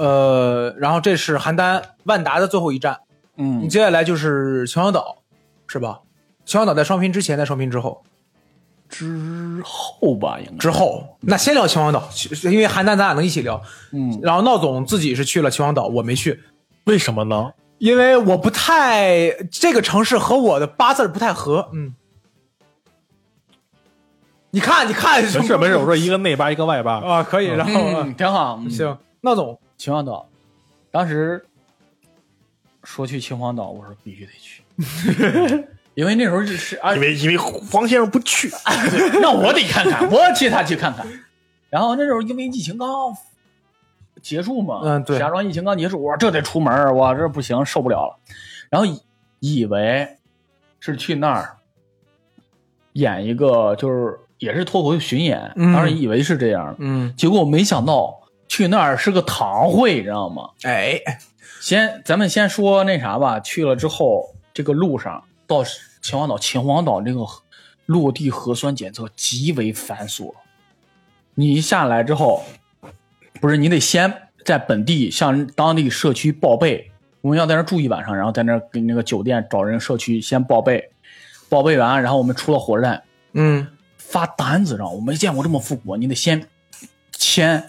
Speaker 2: 呃，然后这是邯郸万达的最后一站，
Speaker 3: 嗯
Speaker 2: 你，接下来就是秦皇岛，是吧？秦皇岛在双拼之前，在双拼之后，
Speaker 3: 之后吧，应该
Speaker 2: 之后那先聊秦皇岛，因为邯郸咱俩能一起聊。
Speaker 3: 嗯，
Speaker 2: 然后闹总自己是去了秦皇岛，我没去，
Speaker 1: 为什么呢？
Speaker 2: 因为我不太这个城市和我的八字儿不太合。嗯，你看，你看，
Speaker 1: 没事 <laughs> 没事，我说一个内八一个外八，
Speaker 2: 啊，可以，然后、
Speaker 3: 嗯，挺好。嗯
Speaker 2: 行，闹总，
Speaker 3: 秦皇岛，当时说去秦皇岛，我说必须得去，<laughs> 因为那时候是啊
Speaker 1: 因，为因为黄先生不去，<laughs>
Speaker 3: 那我得看看，我替他去看看。然后那时候因为疫情刚结束嘛，
Speaker 2: 嗯对。
Speaker 3: 石家庄疫情刚结束，我说这得出门，我这不行，受不了了。然后以以为是去那儿演一个，就是也是脱口秀巡演，
Speaker 2: 嗯。
Speaker 3: 当时以为是这样，
Speaker 2: 嗯，
Speaker 3: 结果没想到去那儿是个堂会，你知道吗？
Speaker 2: 哎，
Speaker 3: 先咱们先说那啥吧，去了之后，这个路上到秦皇岛，秦皇岛这个落地核酸检测极为繁琐。你一下来之后，不是你得先在本地向当地社区报备，我们要在那儿住一晚上，然后在那儿给那个酒店找人社区先报备，报备完，然后我们出了火车站，
Speaker 2: 嗯
Speaker 3: 发单子，知道吗？我没见过这么复古，你得先先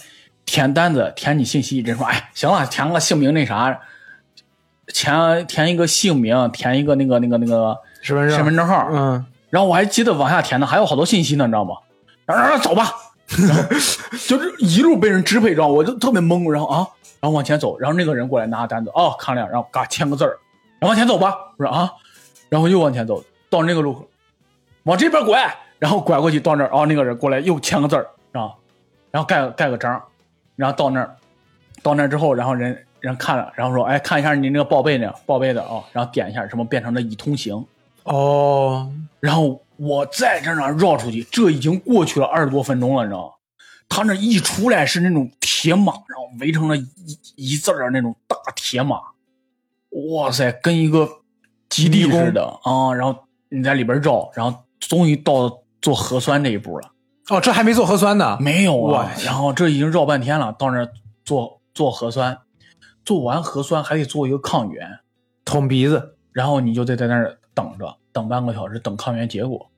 Speaker 3: 填单子，填你信息，人说，哎，行了，填个姓名那啥，填填一个姓名，填一个那个那个那个
Speaker 2: 身份证，
Speaker 3: 身份证号，
Speaker 2: 嗯，
Speaker 3: 然后我还记得往下填呢，还有好多信息呢，你知道吗？然后然后走吧，然后 <laughs> 就是一路被人支配，知道吗？我就特别懵，然后啊，然后往前走，然后那个人过来拿单子，哦，看了，然后嘎签个字儿，然后往前走吧，我说啊，然后又往前走，到那个路口，往这边拐，然后拐过去到那儿，哦，那个人过来又签个字儿，啊，然后盖个盖个章，然后到那儿，到那儿之后，然后人人看了，然后说，哎，看一下你那个报备呢，报备的哦，然后点一下什么变成了已通行。
Speaker 2: 哦，
Speaker 3: 然后我再这儿绕出去，这已经过去了二十多分钟了，你知道吗？他那一出来是那种铁马，然后围成了一一字儿那种大铁马，哇塞，跟一个基地似的啊！然后你在里边绕，然后终于到做核酸这一步了。
Speaker 2: 哦，这还没做核酸呢，
Speaker 3: 没有啊，然后这已经绕半天了，到那儿做做核酸，做完核酸还得做一个抗原，
Speaker 2: 捅鼻子，
Speaker 3: 然后你就得在那儿等着，等半个小时，等抗原结果。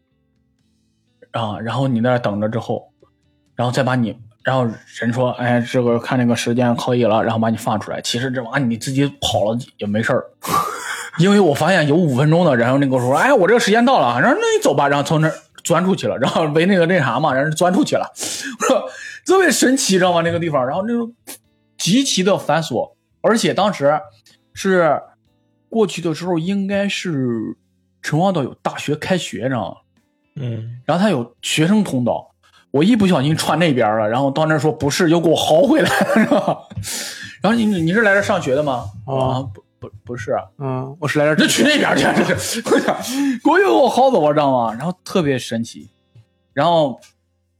Speaker 3: 啊，然后你在那儿等着之后，然后再把你，然后人说，哎，这个看这个时间可以了，然后把你放出来。其实这玩意儿你自己跑了也没事儿，<laughs> 因为我发现有五分钟的，然后那个说，哎，我这个时间到了，然后那你走吧，然后从那儿钻出去了，<laughs> 然后围那个那啥嘛，然后钻出去了，<laughs> 特别神奇，知道吗？那个地方，然后那种极其的繁琐，而且当时是过去的时候，应该是陈望道有大学开学，知道吗？
Speaker 1: 嗯，
Speaker 3: 然后他有学生通道，我一不小心串那边了，然后到那儿说不是，又给我薅回来了，是吧？<laughs> 然后你你是来这上学的吗？
Speaker 2: 哦
Speaker 3: 啊，不不不是，
Speaker 2: 嗯，我是来这
Speaker 3: 那去那边去，这是，我想，给我又给我薅走了，知道吗？然后特别神奇，然后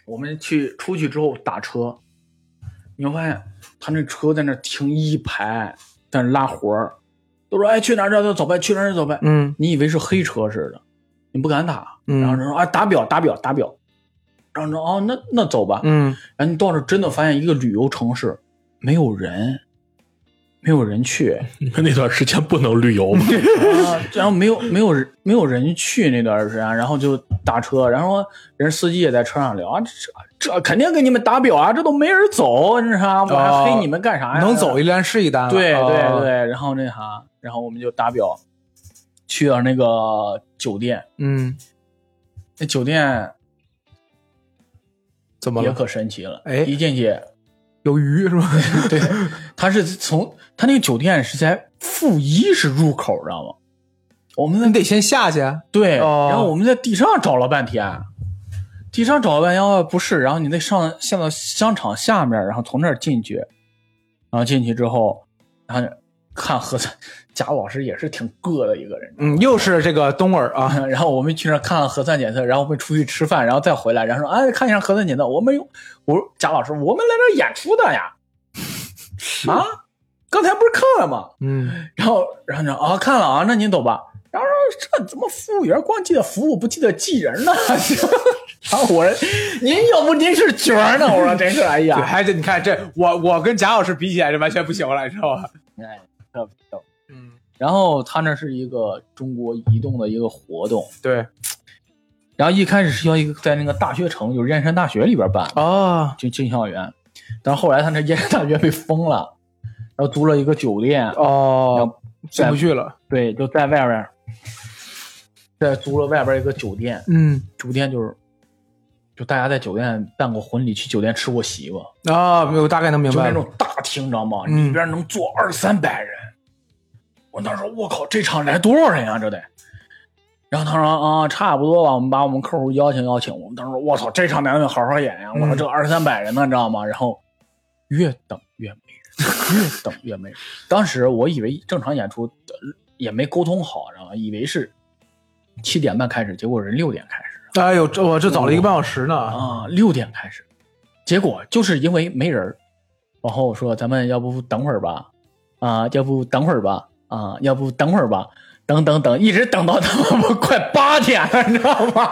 Speaker 3: 我们去出去之后打车，你会发现他那车在那停一排，在那拉活儿，都说哎去哪儿哪儿走呗，去哪儿哪儿走呗，
Speaker 2: 嗯。
Speaker 3: 你以为是黑车似的，你不敢打，
Speaker 2: 嗯。
Speaker 3: 然后人说啊打表打表打表，然后说哦那那走吧，
Speaker 2: 嗯，
Speaker 3: 然后你到这真的发现一个旅游城市没有人，没有人去
Speaker 1: 你们 <laughs> 那段时间不能旅游吗？
Speaker 3: 啊，<laughs> 然后没有没有人没有人去那段时间，然后就打车，然后人司机也在车上聊啊，这这肯定给你们打表啊，这都没人走，你知道吗？我还黑你们干啥呀？
Speaker 2: 能走一单是一单了，
Speaker 3: 对
Speaker 2: 哦
Speaker 3: 对对，然后那啥，然后我们就打表，去了那个酒店，
Speaker 2: 嗯，
Speaker 3: 那酒店
Speaker 2: 怎么了？
Speaker 3: 也可神奇了，
Speaker 2: 哎
Speaker 3: 一进去，
Speaker 2: 有鱼是吧？<laughs>
Speaker 3: 对，他是从他那个酒店是在负一是入口，知道吗？我们
Speaker 2: 你得先下去，啊
Speaker 3: 对，
Speaker 2: 哦。
Speaker 3: 然后我们在地上找了半天，地上找了半天哦不是，然后你得上下到商场下面，然后从那儿进去，然后进去之后，然后看核酸，贾老师也是挺个的一个人，
Speaker 2: 嗯，又是这个东儿啊，<laughs>
Speaker 3: 然后我们去那儿看了核酸检测，然后我们出去吃饭，然后再回来，然后说哎看一下核酸检测，我们有我说贾老师，我们来这儿演出的呀，<laughs> 啊，刚才不是看了吗？
Speaker 2: 嗯，
Speaker 3: 然后然后呢啊看了啊，那您走吧。然后说这怎么服务员光记得服务不记得记人呢？<laughs> 然后我说您要不您是角儿呢？我说真是哎
Speaker 2: 对，
Speaker 3: 呀，
Speaker 2: 还是你看这我我跟贾老师比起来，这完全不行了，你知道吧？<laughs>
Speaker 3: 哎，特别逗。
Speaker 2: 嗯，
Speaker 3: 然后他那是一个中国移动的一个活动，
Speaker 2: 对，
Speaker 3: 然后一开始是要一个在那个大学城，就是燕山大学里边办，
Speaker 2: 啊
Speaker 3: 就进校园，但是后来他那燕山大学被封了，然后租了一个酒店，
Speaker 2: 哦，进不去了，
Speaker 3: 对，就在外边儿，再租了外边儿一个酒店，
Speaker 2: 嗯
Speaker 3: 酒店就是，就大家在酒店办过婚礼，去酒店吃过席吧，
Speaker 2: 啊，我大概能明白就，
Speaker 3: 那种大厅，你知道吗？
Speaker 2: 嗯
Speaker 3: 里边能坐二三百人。我当时说，我靠，这场来多少人啊？这得。然后他说啊，差不多吧，我们把我们客户邀请邀请。我们当时说，我操，这场咱们好好演呀！我说
Speaker 2: 嗯
Speaker 3: 这二三百人呢，你知道吗？然后越等越没人，<laughs> 越等越没人。当时我以为正常演出呃也没沟通好，知道吗？以为是七点半开始，结果人六点开始。
Speaker 2: 哎呦，这我这早了一个半小时呢，
Speaker 3: 啊，六点开始，结果就是因为没人儿，然后我说咱们要不等会儿吧，啊，要不等会儿吧，啊，要不等会儿吧，等等等，一直等到他妈快八点了，你知道吗？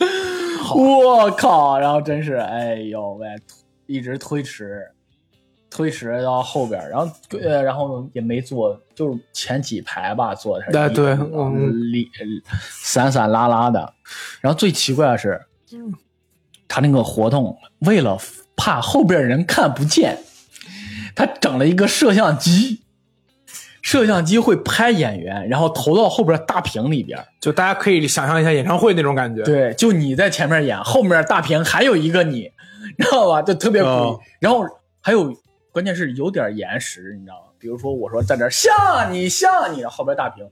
Speaker 3: <laughs> 我靠！然后真是，哎呦喂，一直推迟，推迟到后边，然后呃，然后也没坐，就是前几排吧，坐的是
Speaker 2: 哎对
Speaker 3: 里
Speaker 2: 嗯
Speaker 3: 里散散拉拉的。然后最奇怪的是，他那个活动为了怕后边人看不见，他整了一个摄像机，摄像机会拍演员，然后投到后边大屏里边。
Speaker 2: 就大家可以想象一下演唱会那种感觉。
Speaker 3: 对，就你在前面演，后面大屏还有一个你，知道吧？就特别诡异。
Speaker 1: 哦
Speaker 3: 然后还有，关键是有点延时，你知道吗？比如说我说在这儿像你像你，后边大屏。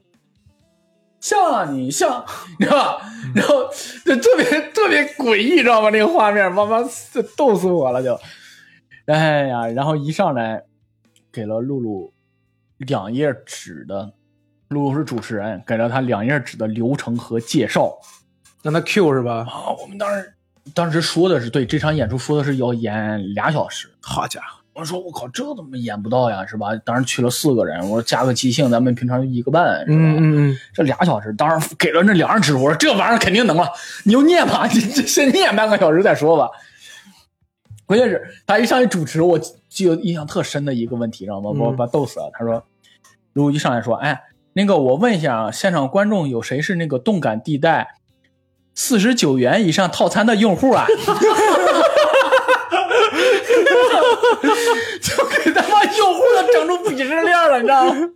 Speaker 3: 像你像，你知道吧？然后就特别特别诡异，知道吗？那个画面，妈妈这逗死我了就。哎呀，然后一上来给了露露两页纸的，露露是主持人，给了他两页纸的流程和介绍。
Speaker 2: 让他 Q 是吧？
Speaker 3: 啊，我们当时当时说的是对这场演出说的是要演俩小时。
Speaker 2: 好家伙，
Speaker 3: 我说我靠，这怎么演不到呀？是吧？当时去了四个人，我说加个即兴，咱们平常就一个半，是吧？
Speaker 2: 嗯嗯嗯，
Speaker 3: 这俩小时，当时给了那两张纸，我说这玩意儿肯定能了，你就念吧，你这先念半个小时再说吧。关键是他一上去主持，我记得印象特深的一个问题，知道吗？把我
Speaker 2: 嗯
Speaker 3: 把逗死了。他说，如果一上来说，哎，那个我问一下啊，现场观众有谁是那个动感地带四十九元以上套餐的用户啊？<laughs> <laughs> 就给他妈用户都整出鄙视链了，你知道吗？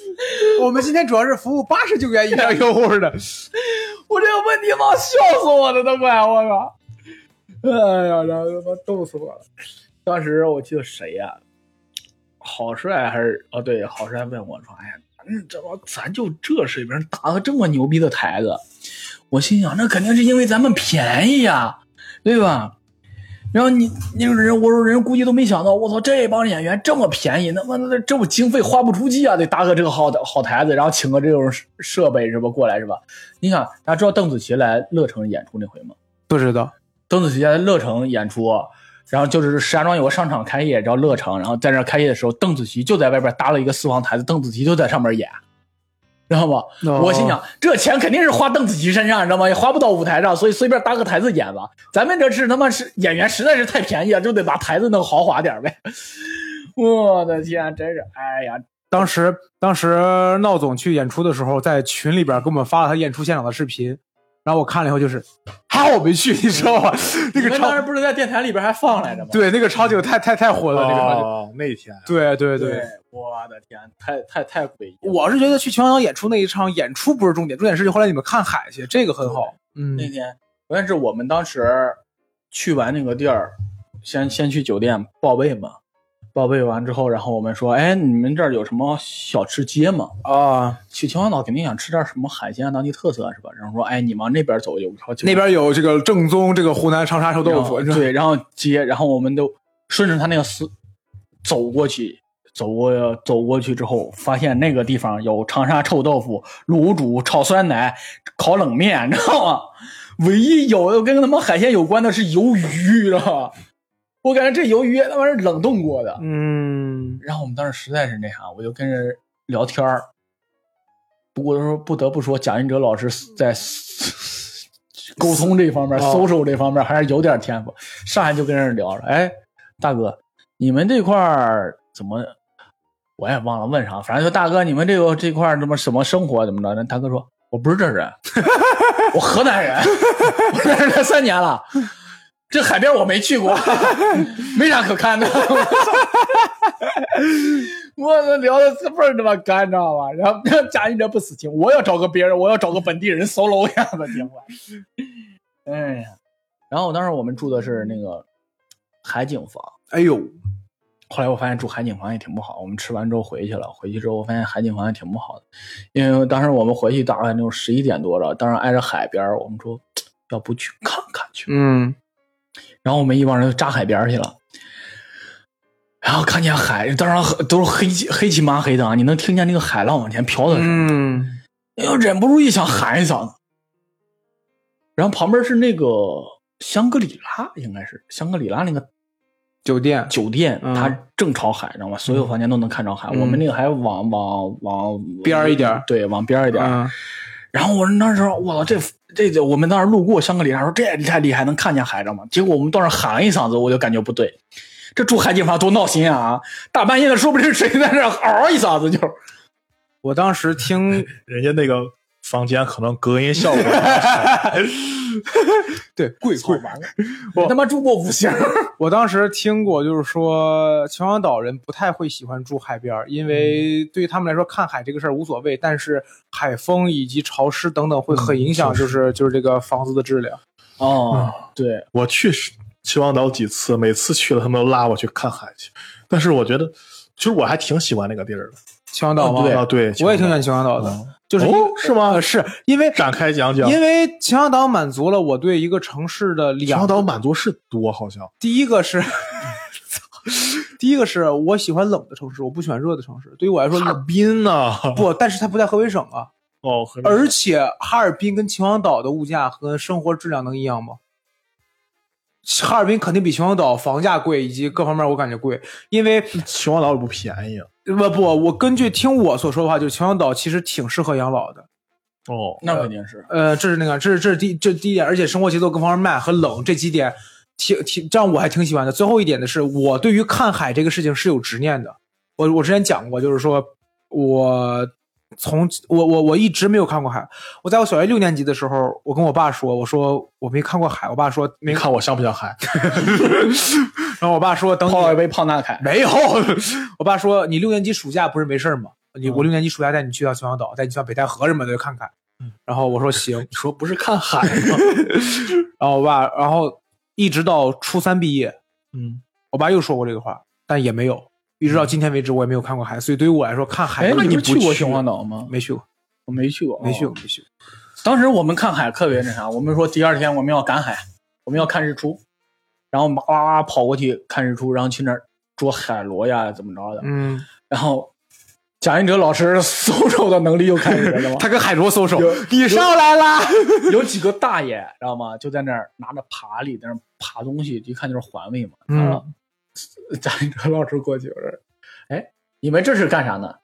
Speaker 3: <laughs>
Speaker 2: 我们今天主要是服务八十九元以上 <laughs> 用户的。
Speaker 3: 我这个问题妈笑死我了，都快！我靠！哎呀，然后他妈逗死我了。当时我记得谁呀、郝帅还是哦对，郝帅问我说：“哎呀，咱这帮咱就这水平打个这么牛逼的台子？”我心想，那肯定是因为咱们便宜呀，对吧？然后你那个人，我说人估计都没想到，我操，这帮演员这么便宜，那妈那这不经费花不出去啊，得搭个这个好好台子，然后请个这种设设备是吧？过来是吧？你想，大家知道邓紫棋来乐城演出那回吗？
Speaker 2: 不知道，
Speaker 3: 邓紫棋在乐城演出，然后就是石家庄有个商场开业叫乐城，然后在那开业的时候，邓紫棋就在外边搭了一个四方台子，邓紫棋就在上面演，知道吗？
Speaker 2: 哦
Speaker 3: 我心想，这钱肯定是花邓紫棋身上，你知道吗？也花不到舞台上，所以随便搭个台子演吧。咱们这是他妈是演员实在是太便宜了，就得把台子弄豪华点呗。<laughs> 我的天，真是，哎呀，
Speaker 2: 当时当时闹总去演出的时候，在群里边给我们发了他演出现场的视频，然后我看了以后就是，还好我没去，你知道吗？那个
Speaker 3: 你们当时不是在电台里边还放来着吗？
Speaker 2: 对那个场景太太太火了，那个场景。
Speaker 1: 哦，那天
Speaker 2: 对对
Speaker 3: 对，我的天，太太太诡异。
Speaker 2: 我是觉得去秦皇岛演出那一场演出不是重点，重点是后来你们看海去，这个很好。嗯
Speaker 3: 那天，关键是我们当时去完那个地儿，先先去酒店报备嘛，报备完之后，然后我们说，哎，你们这儿有什么小吃街吗？
Speaker 2: 啊，
Speaker 3: 去秦皇岛肯定想吃点什么海鲜啊，当地特色是吧？然后说，哎，你往那边走有条街，
Speaker 2: 那边有这个正宗这个湖南长沙臭豆腐，
Speaker 3: 对，然后街，然后我们都顺着他那个思走过去。走过走过去之后，发现那个地方有长沙臭豆腐、卤煮、炒酸奶、烤冷面，你知道吗？唯一有的跟他妈海鲜有关的是鱿鱼，知道吧？我感觉这鱿鱼那玩意儿冷冻过的。
Speaker 2: 嗯，
Speaker 3: 然后我们当时实在是那啥，我就跟人聊天儿。不过说不得不说，贾云哲老师在 <laughs> 沟通这方面、
Speaker 2: 哦
Speaker 3: social 这方面还是有点天赋。上来就跟人聊了，哎，大哥，你们这块儿怎么？我也忘了问啥，反正就大哥，你们这个这块儿怎么什么生活怎么着？那大哥说，我不是这人，<laughs> 我河南人，我在这儿待三年了。这海边我没去过，<laughs> 没啥可看的。<laughs> 我操，聊的倍儿他妈干，知道吧？然后 <laughs> 贾云哲不死心，我要找个别人，我要找个本地人 solo 一样的情况。哎呀，然后当时我们住的是那个海景房，
Speaker 2: 哎呦，
Speaker 3: 后来我发现住海景房也挺不好。我们吃完之后回去了，回去之后我发现海景房也挺不好的，因为当时我们回去大概就十一点多了，当时挨着海边，我们说要不去看看去。
Speaker 2: 嗯，
Speaker 3: 然后我们一帮人就扎海边去了，然后看见海，当然都是黑漆黑漆麻黑的啊，你能听见那个海浪往前飘的声音，
Speaker 2: 嗯，
Speaker 3: 哎呦，忍不住一想喊一嗓子。然后旁边是那个香格里拉，应该是香格里拉那个
Speaker 2: 酒店，
Speaker 3: 酒店，
Speaker 2: 嗯
Speaker 3: 它正朝海，知道吗？所有房间都能看着海。
Speaker 2: 嗯
Speaker 3: 我们那个还往往往
Speaker 2: 边儿一点
Speaker 3: 对，往边儿一点。
Speaker 2: 嗯，
Speaker 3: 然后我那时候，我操，这这这，我们当时路过香格里拉，说这也太厉害，能看见海，知道吗？结果我们到那儿喊了一嗓子，我就感觉不对，这住海景房多闹心啊！大半夜的，说不定谁在那 <laughs> 嗷一嗓子就，
Speaker 2: 我当时听，
Speaker 1: 人家那个房间可能隔音效果。<laughs>
Speaker 2: 对，贵贵。
Speaker 3: 完了，我他妈住过五星。<laughs>
Speaker 2: 我当时听过，就是说秦皇岛人不太会喜欢住海边，因为对于他们来说看海这个事儿无所谓，但是海风以及潮湿等等会很影响，
Speaker 1: 嗯
Speaker 2: 就是就是这个房子的质量。
Speaker 3: 哦，对，
Speaker 1: 我去秦皇岛几次，每次去了他们都拉我去看海去，但是我觉得，其实我还挺喜欢那个地儿的。
Speaker 2: 秦皇岛吗？
Speaker 3: 哦对
Speaker 1: 啊，对，
Speaker 2: 我也挺喜欢秦皇岛的，
Speaker 1: 嗯
Speaker 2: 就是
Speaker 1: 哦是吗
Speaker 2: 呃是因为
Speaker 1: 展开讲讲。
Speaker 2: 因为秦皇岛满足了我对一个城市的
Speaker 1: 秦
Speaker 2: 两
Speaker 1: 皇岛满足是多，好像
Speaker 2: 第一个是，<laughs> 第一个是我喜欢冷的城市，我不喜欢热的城市。对于我来说，
Speaker 1: 哈尔滨呢？
Speaker 2: 不，但是它不在河北省啊。
Speaker 1: 哦，
Speaker 2: 而且哈尔滨跟秦皇岛的物价和生活质量能一样吗？哈尔滨肯定比秦皇岛房价贵，以及各方面我感觉贵，因为
Speaker 1: 秦皇岛也不便宜啊。
Speaker 2: 不不，我根据听我所说的话，就是秦皇岛其实挺适合养老的。
Speaker 1: 哦，
Speaker 3: 那肯定是。
Speaker 2: 呃，这是那个，这是这是第这第一点，而且生活节奏各方面慢和冷这几点，挺挺这样我还挺喜欢的。最后一点的是，我对于看海这个事情是有执念的。我我之前讲过，就是说我从我我我一直没有看过海。我在我小学六年级的时候，我跟我爸说，我说我没看过海。我爸说没
Speaker 1: 你看我像不像海？<laughs>
Speaker 2: 然后我爸说等你
Speaker 3: 泡一杯胖大凯，
Speaker 2: 没有，我爸说你六年级暑假不是没事儿吗？你
Speaker 1: 嗯
Speaker 2: 我六年级暑假带你去趟秦皇岛，带你去趟北戴河什么的看看。然后我说行，<laughs>
Speaker 1: 你说不是看海吗？<laughs>
Speaker 2: 然后我爸，然后一直到初三毕业，
Speaker 1: 嗯，
Speaker 2: 我爸又说过这个话，但也没有，一直到今天为止我也没有看过海，所以对于我来说，看海
Speaker 3: 哎，那你去过秦皇岛吗？
Speaker 2: 没去过，
Speaker 3: 我没去过，
Speaker 2: 没去过，
Speaker 3: 哦。
Speaker 2: 没去过。
Speaker 3: 当时我们看海特别那啥，我们说第二天我们要赶海，我们要看日出，然后哇哇哇跑过去看日出，然后去那儿捉海螺呀，怎么着的。
Speaker 2: 嗯，
Speaker 3: 然后贾云哲老师 <laughs> 搜手的能力又开始了吗，<laughs>
Speaker 2: 他跟海螺搜手，你上来啦！<laughs>
Speaker 3: 有几个大爷知道吗？就在那儿拿着爬犁在那儿爬东西，一看就是环卫嘛。
Speaker 2: 嗯
Speaker 3: 贾云哲老师过去我说：“哎，你们这是干啥呢？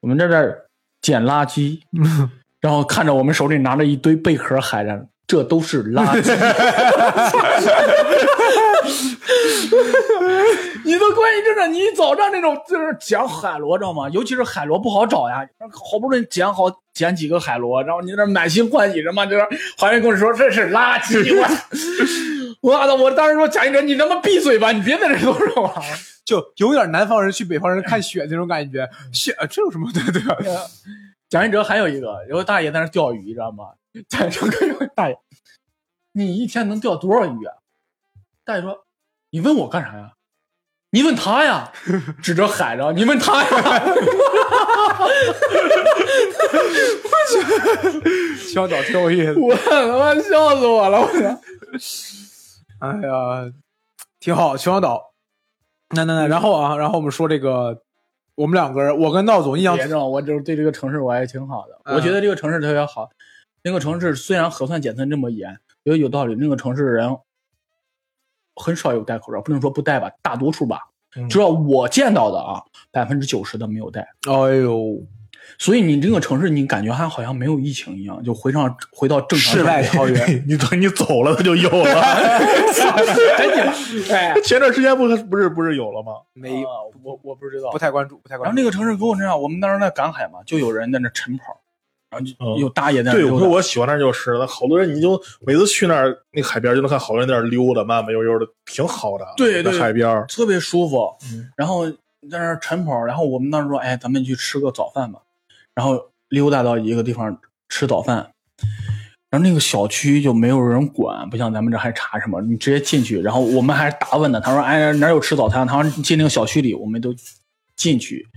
Speaker 3: 我们在这在捡垃圾。<laughs> ”然后看着我们手里拿着一堆贝壳海着，这都是垃圾。<laughs> 你都关于这的，你早上那种就是捡海螺，知道吗？尤其是海螺不好找呀，好不容易捡好捡几个海螺，然后你在那满心欢喜什么，就是环卫工人说这是垃圾，我 <laughs> 我操！我当时说贾一哲，你他妈闭嘴吧，你别在这说说话。<laughs>
Speaker 2: 就有点南方人去北方人看雪那种感觉，雪这有什么对 <laughs> 对吧？
Speaker 3: 贾云哲还有一个，有个大爷在那钓鱼，知道吗？贾云哲跟大爷，你一天能钓多少鱼啊？大爷说：“你问我干啥呀？你问他呀，指着海着，你问他呀。
Speaker 2: 秦皇岛挺有意思”。
Speaker 3: 我他妈笑死我了！我操！
Speaker 2: 哎呀，挺好，秦皇岛。那那那，然后啊，然后我们说这个，我们两个人，我跟闹总印象
Speaker 3: 别正，我就是对这个城市我还挺好的，
Speaker 2: 嗯
Speaker 3: 我觉得这个城市特别好。那个城市虽然核酸检测这么严，觉得有道理。那个城市人很少有戴口罩，不能说不戴吧，大多数吧。
Speaker 1: 嗯
Speaker 3: 至少我见到的啊，百分之九十的没有戴。
Speaker 2: 哎呦，
Speaker 3: 所以你这个城市，你感觉还好像没有疫情一样，就回上回到正常
Speaker 2: 世外桃源。<laughs>
Speaker 1: 你等你走了，它就有了。
Speaker 3: 赶紧了，哎，
Speaker 1: 前段时间不不是不是有了吗？
Speaker 2: 没有，
Speaker 3: 啊我我不知道
Speaker 2: 不。太关注，不太关注。
Speaker 3: 然后那个城市给我这样，我们当时在赶海嘛，就有人在那晨跑，然后就
Speaker 1: 嗯
Speaker 3: 有大爷在那
Speaker 1: 对，我说。我喜欢那儿就是了，好多人你就每次去那儿那个海边就能看好多人在那儿溜达，慢慢悠悠的，挺好的。
Speaker 3: 对对
Speaker 1: 在海边儿，
Speaker 3: 特别舒服。
Speaker 1: 嗯
Speaker 3: 然后在那儿晨跑，然后我们当时说，哎，咱们去吃个早饭吧。然后溜达到一个地方吃早饭，然后那个小区就没有人管，不像咱们这还查什么，你直接进去，然后我们还是答问呢。他说，哎，哪有吃早餐？他说进那个小区里，我们都进去。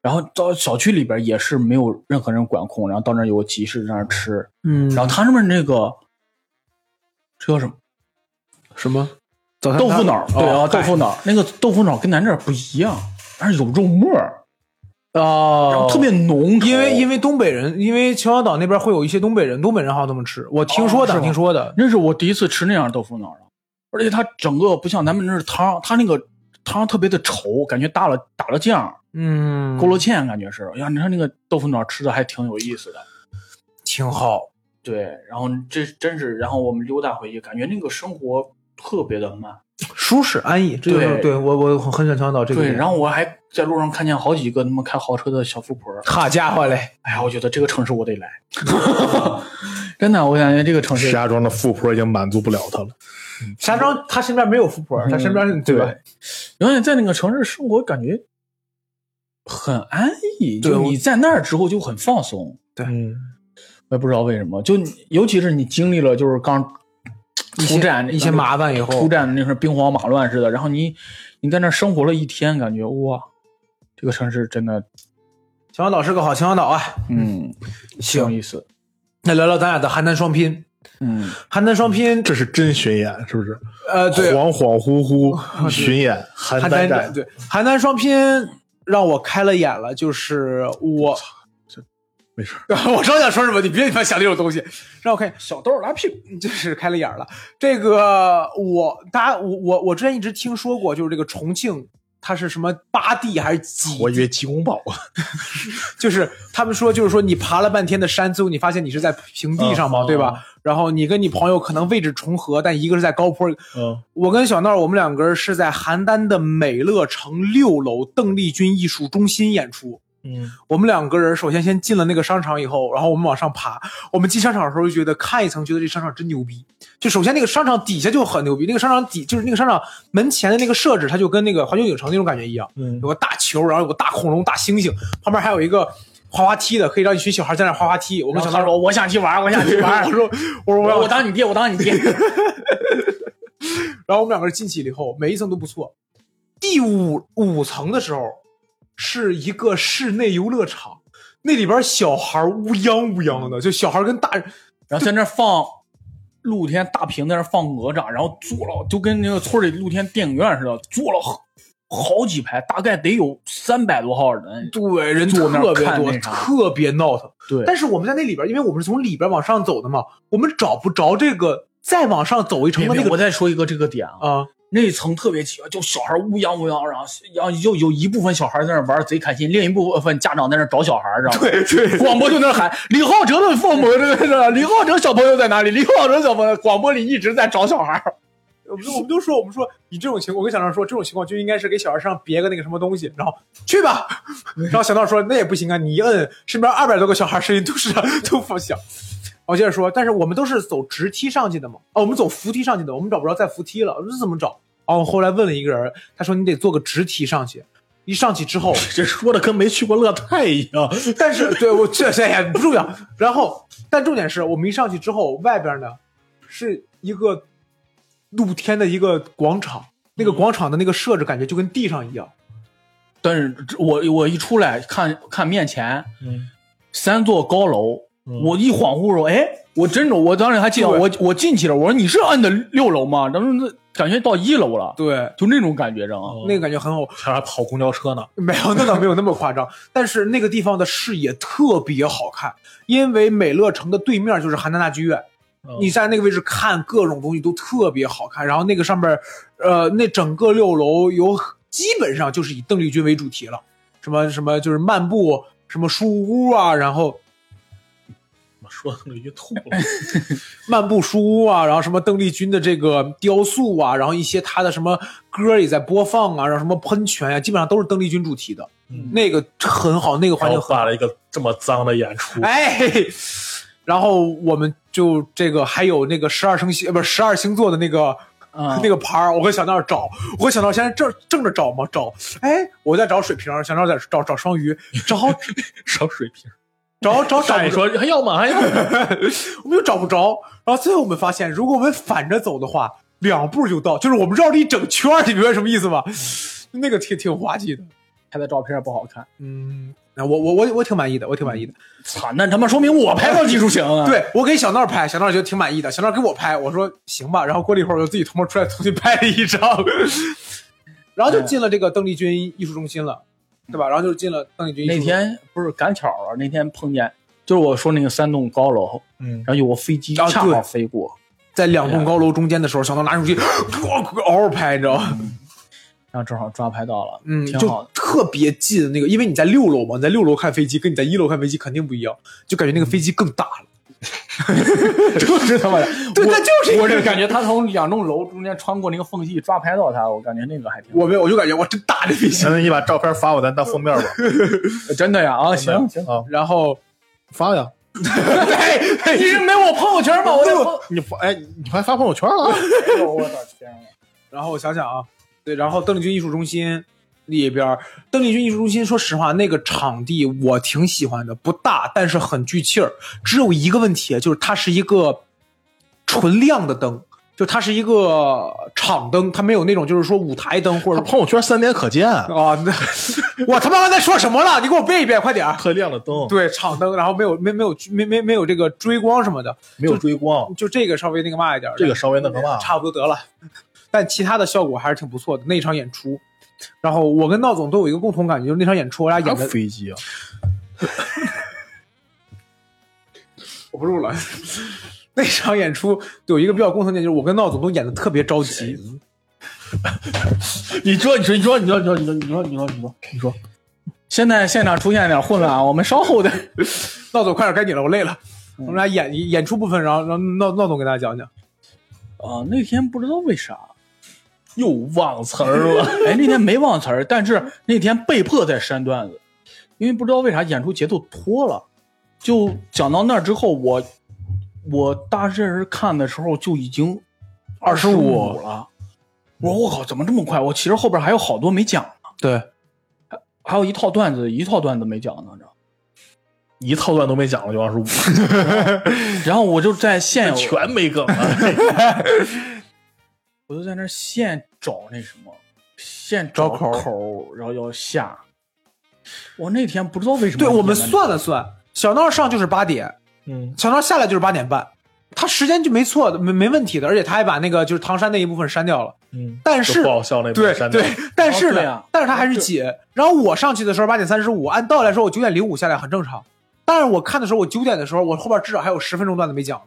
Speaker 3: 然后到小区里边也是没有任何人管控，然后到那儿有个集市在那吃，
Speaker 2: 嗯，
Speaker 3: 然后他们那个这叫什么？
Speaker 2: 什么早餐
Speaker 3: 豆腐脑，对啊，
Speaker 2: 哦
Speaker 3: 豆腐脑，那个豆腐脑跟咱这不一样，但是有肉末儿，
Speaker 2: 哦，
Speaker 3: 然后特别浓，
Speaker 2: 因为因为东北人，因为秦皇岛那边会有一些东北人，东北人好像这么吃，我听说的，
Speaker 3: 哦
Speaker 2: 听说的。
Speaker 3: 那是我第一次吃那样豆腐脑而且它整个不像咱们那儿汤，它那个汤特别的稠，感觉打了打了酱，
Speaker 2: 嗯，
Speaker 3: 勾了芡，感觉是。哎呀，你看那个豆腐脑吃的还挺有意思的。
Speaker 2: 挺好。
Speaker 3: 对，然后这真是，然后我们溜达回去，感觉那个生活特别的慢。
Speaker 2: 舒适安逸，这就是
Speaker 3: 对
Speaker 2: 对我我很想强调这个
Speaker 3: 对，然后我还在路上看见好几个他妈开豪车的小富婆，
Speaker 2: 好家伙嘞，
Speaker 3: 哎呀，我觉得这个城市我得来，<laughs> 真的，我感觉这个城市
Speaker 1: 石家庄的富婆已经满足不了他了。
Speaker 2: 石家庄他身边没有富婆，他身边是对吧？
Speaker 3: 而且在那个城市生活，感觉很安逸，就你在那儿之后就很放松。
Speaker 1: 对，
Speaker 3: 我也不知道为什么，就尤其是你经历了就是刚出战
Speaker 2: 一些麻烦以后
Speaker 3: 出战的那时候兵荒马乱似的，然后你你在那儿生活了一天，感觉哇，这个城市真的
Speaker 2: 秦皇岛是个好秦皇岛啊。
Speaker 3: 嗯挺有意思。
Speaker 2: 那聊聊咱俩的邯郸双拼，
Speaker 3: 嗯，
Speaker 2: 邯郸双拼，
Speaker 1: 这是真巡演，是不是？
Speaker 2: 呃，对，
Speaker 1: 恍恍惚惚 <laughs> 巡演邯郸
Speaker 2: 对邯郸双拼让我开了眼了，就是我，
Speaker 1: 没事。<laughs>
Speaker 2: 我正想说什么，你别他妈想这种东西，让我看
Speaker 3: 小豆拉屁股，<laughs>
Speaker 2: 就是开了眼了。这个我大家我我我之前一直听说过，就是这个重庆。它是什么八地还是几？
Speaker 1: 我以为鸡公堡，
Speaker 2: 就是他们说，就是说你爬了半天的山，最后你发现你是在平地上嘛，
Speaker 1: 嗯
Speaker 2: 对吧？然后你跟你朋友可能位置重合，但一个是在高坡，
Speaker 1: 嗯，
Speaker 2: 我跟小闹，我们两个人是在邯郸的美乐城六楼邓丽君艺术中心演出。
Speaker 1: 嗯，
Speaker 2: 我们两个人首先先进了那个商场以后，然后我们往上爬。我们进商场的时候就觉得看一层，觉得这商场真牛逼。就首先那个商场底下就很牛逼，那个商场底就是那个商场门前的那个设置，它就跟那个环球影城那种感觉一样，
Speaker 1: 嗯
Speaker 2: 有个大球，然后有个大恐龙、大猩猩，旁边还有一个滑滑梯的，可以让一群小孩在那滑滑梯。我跟小闹
Speaker 3: 然后他说我想去玩，我想去玩，
Speaker 2: 我说我说我
Speaker 3: 我当你爹，我当你爹。<laughs> <laughs>
Speaker 2: 然后我们两个人进去了以后，每一层都不错。第五五层的时候，是一个室内游乐场，那里边小孩乌泱乌泱的，就小孩跟大人，
Speaker 3: 然后在那放露天大屏，在那放哪吒，然后坐了就跟那个村里露天电影院似的，坐了好好几排，大概得有三百多号人。
Speaker 2: 对人特别多，特别闹腾。
Speaker 3: 对
Speaker 2: 但是我们在那里边，因为我们是从里边往上走的嘛，我们找不着这个再往上走一层的那个
Speaker 3: 我再说一个这个点啊，
Speaker 2: 啊，
Speaker 3: 那一层特别奇怪，就小孩乌泱乌泱，然后然后就有一部分小孩在那玩贼开心，另一部分家长在那找小孩，知道吗？
Speaker 2: 对对，
Speaker 3: 广播就那喊李浩哲的父母，这个李浩哲小朋友在哪里？李浩哲小朋友，广播里一直在找小孩。
Speaker 2: 我们我们就说，我们说你这种情况，我跟小张说，这种情况就应该是给小孩身上别个那个什么东西，然后去吧。<laughs> 然后小张说那也不行啊，你一摁，身边二百多个小孩声音都是都放响。我接着说，但是我们都是走直梯上去的嘛，哦，我们走扶梯上去的，我们找不着在扶梯了，我说这怎么找？哦后我后来问了一个人，他说你得坐个直梯上去，一上去之后，<laughs>
Speaker 1: 这说的跟没去过乐泰一样。
Speaker 2: 但是对我这这也不重要。然后，但重点是我们一上去之后，外边呢是一个露天的一个广场，那个广场的那个设置感觉就跟地上一样。
Speaker 3: 但是我我一出来看看面前
Speaker 1: 嗯，
Speaker 3: 三座高楼，
Speaker 1: 嗯
Speaker 3: 我一恍惚说，哎，我真的，我当时还记得我我进去了，我说你是按的六楼吗？然后那感觉到一楼了，
Speaker 2: 对，
Speaker 3: 就那种感觉，知道吗？
Speaker 2: 那个感觉很好，
Speaker 1: 还还跑公交车呢。<laughs>
Speaker 2: 没有那倒没有那么夸张，但是那个地方的视野特别好看，因为美乐城的对面就是邯郸大剧院。你在那个位置看各种东西都特别好看，然后那个上边，呃，那整个六楼有基本上就是以邓丽君为主题了，什么什么就是漫步，什么书屋啊，然后
Speaker 1: 我说的那个吐了。
Speaker 2: 漫步书屋啊，然后什么邓丽君的这个雕塑啊，然后一些她的什么歌也在播放啊，然后什么喷泉呀、基本上都是邓丽君主题的，
Speaker 1: 嗯
Speaker 2: 那个很好，那个环境很好
Speaker 1: 后办了一个这么脏的演出，
Speaker 2: 哎，然后我们就这个还有那个十二生星，呃不是十二星座的那个、
Speaker 3: 嗯
Speaker 2: 那个牌儿，我跟小闹找，我跟小闹现在正正着找嘛，找，哎，我在找水瓶，小闹在找找双鱼，找 <laughs>
Speaker 1: 找水平。
Speaker 2: 找找找不着，
Speaker 1: 说还要吗？还要吗？<laughs>
Speaker 2: 我们又找不着，然后最后我们发现，如果我们反着走的话，两步就到，就是我们绕了一整圈，你明白什么意思吗？那个挺挺滑稽的，
Speaker 3: 拍的照片不好看，
Speaker 2: 嗯，那我我我我挺满意的，我挺满意的。
Speaker 3: 操，那他妈说明我拍照技术行啊！，
Speaker 2: 对我给小闹拍，小闹觉得挺满意的，小闹给我拍，我说行吧，然后过了一会儿，我就自己偷摸出来重新拍了一张，<laughs> 然后就进了这个邓丽君艺术中心了，对吧？然后就进了邓丽君
Speaker 3: 那。天不是赶巧了，那天碰见，就是我说那个三栋高楼，
Speaker 1: 嗯
Speaker 3: 然，后有个飞机恰好飞过，
Speaker 2: 在两栋高楼中间的时候，小闹拿手机嗷嗷拍，你知道吗？
Speaker 3: 然后正好抓拍到了，
Speaker 2: 嗯，就
Speaker 3: 挺好的。
Speaker 2: 特别近的那个，因为你在六楼嘛，你在六楼看飞机，跟你在一楼看飞机肯定不一样，就感觉那个飞机更大了。<laughs> <laughs>
Speaker 3: 就是他妈的，
Speaker 2: 对
Speaker 3: 我
Speaker 2: 那就是
Speaker 3: 我这感觉他从两栋楼中间穿过那个缝隙抓拍到他，我感觉那个还挺
Speaker 2: 我没有，我就感觉我真大这笔
Speaker 1: 现在你把照片发我，咱当封面吧。<laughs>
Speaker 3: 真的呀啊，行行，
Speaker 1: 啊，
Speaker 2: 然后，
Speaker 1: 发呀！
Speaker 3: 你是没我朋友圈吗？我在朋
Speaker 1: 你发哎，你还发朋友圈了？
Speaker 3: 哎呦我的天啊！
Speaker 2: 然后我想想啊，对，然后邓丽君艺术中心里边，邓丽君艺术中心，说实话，那个场地我挺喜欢的，不大，但是很聚气儿。只有一个问题，就是它是一个纯亮的灯，就它是一个场灯，它没有那种就是说舞台灯或者
Speaker 1: 朋友圈三点可见，
Speaker 2: 啊，那我他妈刚才说什么了？你给我背一遍，快点儿。
Speaker 1: 特亮的灯，
Speaker 2: 对，场灯，然后没有没没有没没没有这个追光什么的，
Speaker 1: 没有追光，
Speaker 2: 就这个稍微那个嘛一点，
Speaker 1: 这个稍微那个嘛。
Speaker 2: 差不多得了。但其他的效果还是挺不错的那场演出。然后我跟闹总都有一个共同感觉，就是那场演出我俩演的，
Speaker 1: 飞机啊！<laughs>
Speaker 2: 我不录了。那场演出有一个比较共同点，就是我跟闹总都演的特别着急。<laughs>
Speaker 1: 你说，你说，你说，你说，你说，你说，你说，你说，你说，你说，
Speaker 3: 现在现场出现点混乱啊，我们稍后的。<laughs>
Speaker 2: 闹总快点，该你了，我累了。我们俩演演出部分，然后让闹闹总给大家讲讲。
Speaker 3: 啊，那天不知道为啥，
Speaker 1: 又忘词儿了。<laughs>
Speaker 3: 哎，那天没忘词儿，但是那天被迫在删段子，因为不知道为啥演出节奏拖了。就讲到那儿之后，我我大致是看的时候就已经二十五了。我说我靠，怎么这么快？我其实后边还有好多没讲呢，
Speaker 2: 对，
Speaker 3: 还还有一套段子，一套段子没讲呢，知道
Speaker 1: 一套段都没讲了就二十五，<laughs>
Speaker 3: 然后我就在现有，
Speaker 1: 全没梗了。<laughs>
Speaker 3: 我就在那儿现找那什么，现
Speaker 2: 找
Speaker 3: 口
Speaker 2: 口
Speaker 3: 然后要下。我那天不知道为什么，
Speaker 2: 对我们算了算，小闹上就是八点，
Speaker 1: 嗯，
Speaker 2: 小闹下来就是八点半，他时间就没错的，没没问题的，而且他还把那个就是唐山那一部分删掉了。
Speaker 1: 嗯，
Speaker 2: 但是
Speaker 1: 就不好笑那部
Speaker 2: 分
Speaker 1: 删掉
Speaker 2: 对，但是呢，但是他还是紧。然后我上去的时候八点三十五，按道理来说我九点零五下来很正常。但是我看的时候，我九点的时候，我后边至少还有十分钟段子没讲。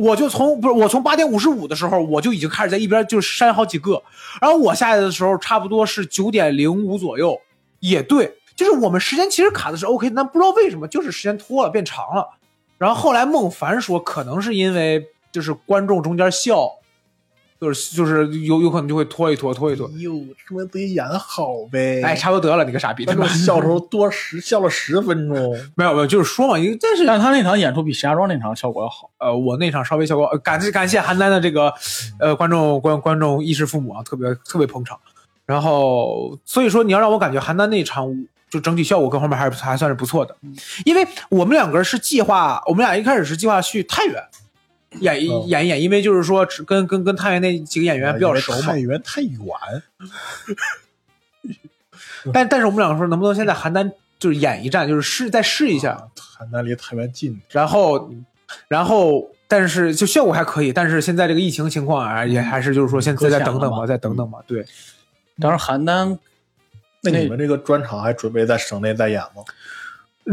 Speaker 2: 我就从不是我从八点五十五的时候，我就已经开始在一边就删好几个。然后我下来的时候，差不多是九点零五左右，也对，就是我们时间其实卡的是 OK，但不知道为什么就是时间拖了变长了。然后后来孟凡说，可能是因为就是观众中间笑，就是就是有有可能就会拖一拖拖一拖。
Speaker 1: 哟，说明自己演的好呗。
Speaker 2: 哎，差不多得了，你个傻逼！他妈
Speaker 1: 观众笑时候多十笑了十分钟，<laughs>
Speaker 2: 没有没有，就是说嘛，因为但是
Speaker 3: 但他那场演出比石家庄那场效果要好。
Speaker 2: 呃，我那场稍微效果，呃感谢感谢邯郸的这个呃观众观观众衣食父母啊，特别特别捧场。然后所以说你要让我感觉邯郸那场就整体效果各方面还是还算是不错的，因为我们两个是计划，我们俩一开始是计划去太原 <laughs> 演一、
Speaker 1: 嗯
Speaker 2: 演一演，因为就是说跟跟跟太原那几个演员比较熟嘛
Speaker 1: 太。原太远，<laughs>
Speaker 2: 但但是我们两个说能不能先在邯郸就是演一站，就是试再试一下。
Speaker 1: 邯郸离太原近，
Speaker 2: 然后，然后，但是就效果还可以，但是现在这个疫情情况啊，也还是就是说，现在再等等吧，再等等吧。对，
Speaker 3: 当时邯郸
Speaker 1: 那你们这个专场还准备在省内再演吗？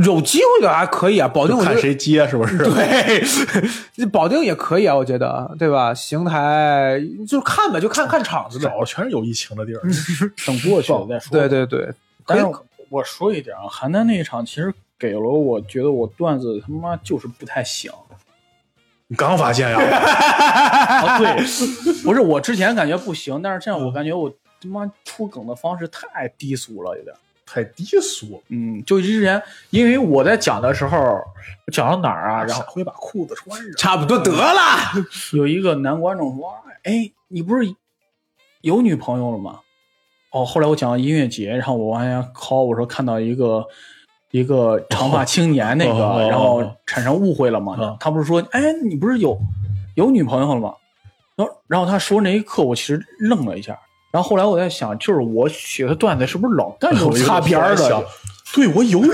Speaker 2: 有机会的还可以啊，保定
Speaker 1: 看谁接是不是？
Speaker 2: 对，<laughs> 保定也可以啊，我觉得，对吧？邢台就看呗，就看看场子呗。
Speaker 1: 找的全是有疫情的地儿。<laughs>
Speaker 3: 等过去了再说。
Speaker 2: 对，对对，
Speaker 3: 但是我说一点啊，邯郸那一场其实给了我觉得我段子他妈就是不太行
Speaker 1: 你刚发现呀？<laughs>
Speaker 3: 啊。对，不是我之前感觉不行，但是现在我感觉我他妈出梗的方式太低俗了，有点。
Speaker 1: 太低俗，
Speaker 3: 嗯，就之前因为我在讲的时候讲到哪儿啊，然后
Speaker 1: 下回把裤子穿上。
Speaker 2: 差不多得了。
Speaker 3: 有一个男观众说：“哎，你不是有女朋友了吗？”哦，后来我讲到音乐节，然后我往下拷，我说看到一个一个长发青年那个，
Speaker 1: 哦哦
Speaker 3: 然后产生误会了嘛。
Speaker 1: 嗯
Speaker 3: 他不是说：“哎，你不是有有女朋友了吗？”然后然后他说那一刻，我其实愣了一下。然后后来我在想，就是我写的段子是不是老干这种擦边儿的？
Speaker 1: 对我有 <laughs>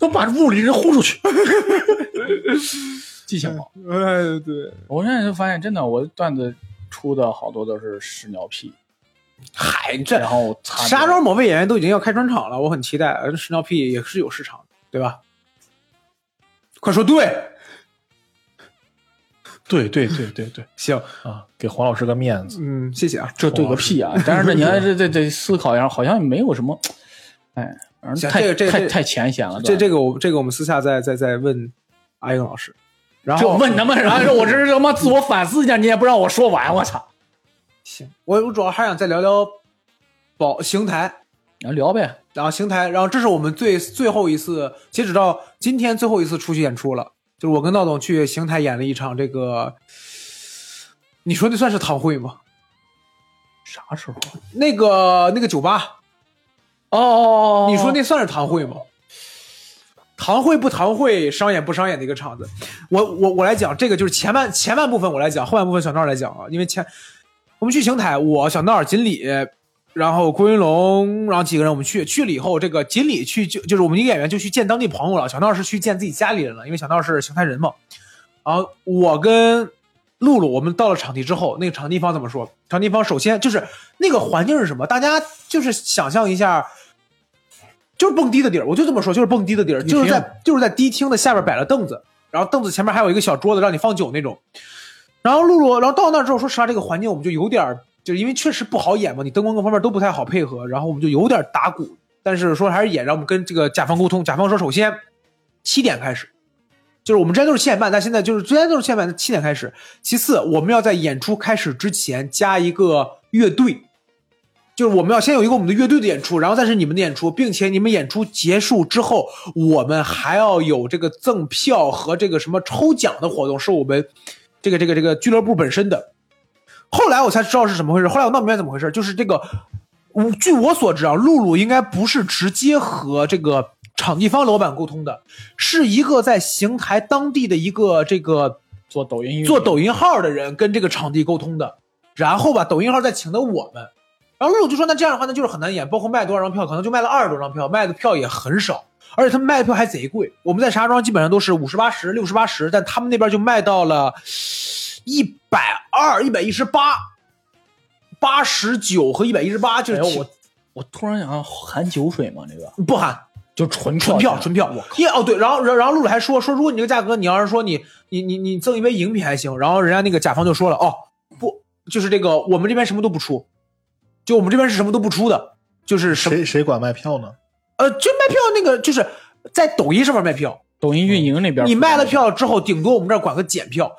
Speaker 1: 都把屋里人轰出去。
Speaker 3: 记性好。
Speaker 2: 哎，对，
Speaker 3: 我现在就发现，真的，我的段子出的好多都是屎尿屁，
Speaker 2: 嗨，这
Speaker 3: 然后擦
Speaker 2: 石家庄某位演员都已经要开专场了，我很期待。而屎尿屁也是有市场的，对吧？快说对，
Speaker 1: 对对对对对 <laughs>
Speaker 2: 行，
Speaker 1: 啊，给黄老师个面子。
Speaker 2: 嗯，谢谢啊。
Speaker 3: 这对个屁啊！但是这，<laughs> 你还这这得思考一下，好像没有什么，哎，太
Speaker 2: 行这个这个这
Speaker 3: 太太浅显了，
Speaker 2: 这这个我这个我们私下再再再问阿英老师。然后
Speaker 3: 就问他们，<laughs> 然后我这是他妈自我反思一下，你也不让我说完，我操！
Speaker 2: 行，我我主要还想再聊聊宝邢台，
Speaker 3: 然后聊呗，
Speaker 2: 然后邢台，然后这是我们最最后一次，截止到今天最后一次出去演出了，就是我跟闹总去邢台演了一场这个，你说那算是堂会吗？
Speaker 3: 啥时候？
Speaker 2: 那个那个酒吧，
Speaker 3: 哦哦哦，
Speaker 2: 你说那算是堂会吗？堂会不堂会，商演不商演的一个场子。我我我来讲，这个就是前半前半部分我来讲，后半部分小闹来讲啊。因为前我们去邢台，我小闹、锦鲤，然后郭云龙，然后几个人我们去去了以后，这个锦鲤去就就是我们一个演员就去见当地朋友了，小闹是去见自己家里人了，因为小闹是邢台人嘛。然后我跟露露，我们到了场地之后，那个场地方怎么说？场地方首先就是那个环境是什么？大家就是想象一下。就是蹦迪的地儿，我就这么说，就是蹦迪的地儿，就是在就是在迪厅的下边摆了凳子，然后凳子前面还有一个小桌子让你放酒那种。然后露露，然后到那之后，说实话，这个环境我们就有点，就因为确实不好演嘛，你灯光各方面都不太好配合，然后我们就有点打鼓。但是说还是演，让我们跟这个甲方沟通。甲方说，首先七点开始，就是我们之前都是七点半，但现在就是之前都是七点半，七点开始。其次，我们要在演出开始之前加一个乐队。就是我们要先有一个我们的乐队的演出，然后再是你们的演出，并且你们演出结束之后，我们还要有这个赠票和这个什么抽奖的活动，是我们这个这个这个俱乐部本身的。后来我才知道是怎么回事，后来我闹明白怎么回事，就是这个，据我所知啊，露露应该不是直接和这个场地方老板沟通的，是一个在邢台当地的一个这个
Speaker 3: 做抖音
Speaker 2: 做抖音号的人跟这个场地沟通的，然后吧，抖音号再请的我们。然后露露就说：“那这样的话，那就是很难演，包括卖多少张票，可能就卖了二十多张票，卖的票也很少，而且他们卖的票还贼贵。我们在石家庄基本上都是五十八十、六十八十，但他们那边就卖到了一百二、一百一十八、八十九和一百一十八。就是、
Speaker 3: 哎我我突然想含酒水吗？这个
Speaker 2: 不含，
Speaker 3: 就纯
Speaker 2: 纯票，纯票
Speaker 3: 我。靠
Speaker 2: 因为哦对，然后然然后露露还说说，如果你这个价格，你要是说你你你你赠一杯饮品还行。然后人家那个甲方就说了，哦不，就是这个我们这边什么都不出。”就我们这边是什么都不出的，就是
Speaker 1: 谁谁管卖票呢？
Speaker 2: 呃，就卖票那个就是在抖音上面卖票，
Speaker 3: 抖音运营那边，
Speaker 2: 你卖了票之后，顶多我们这儿管个检票。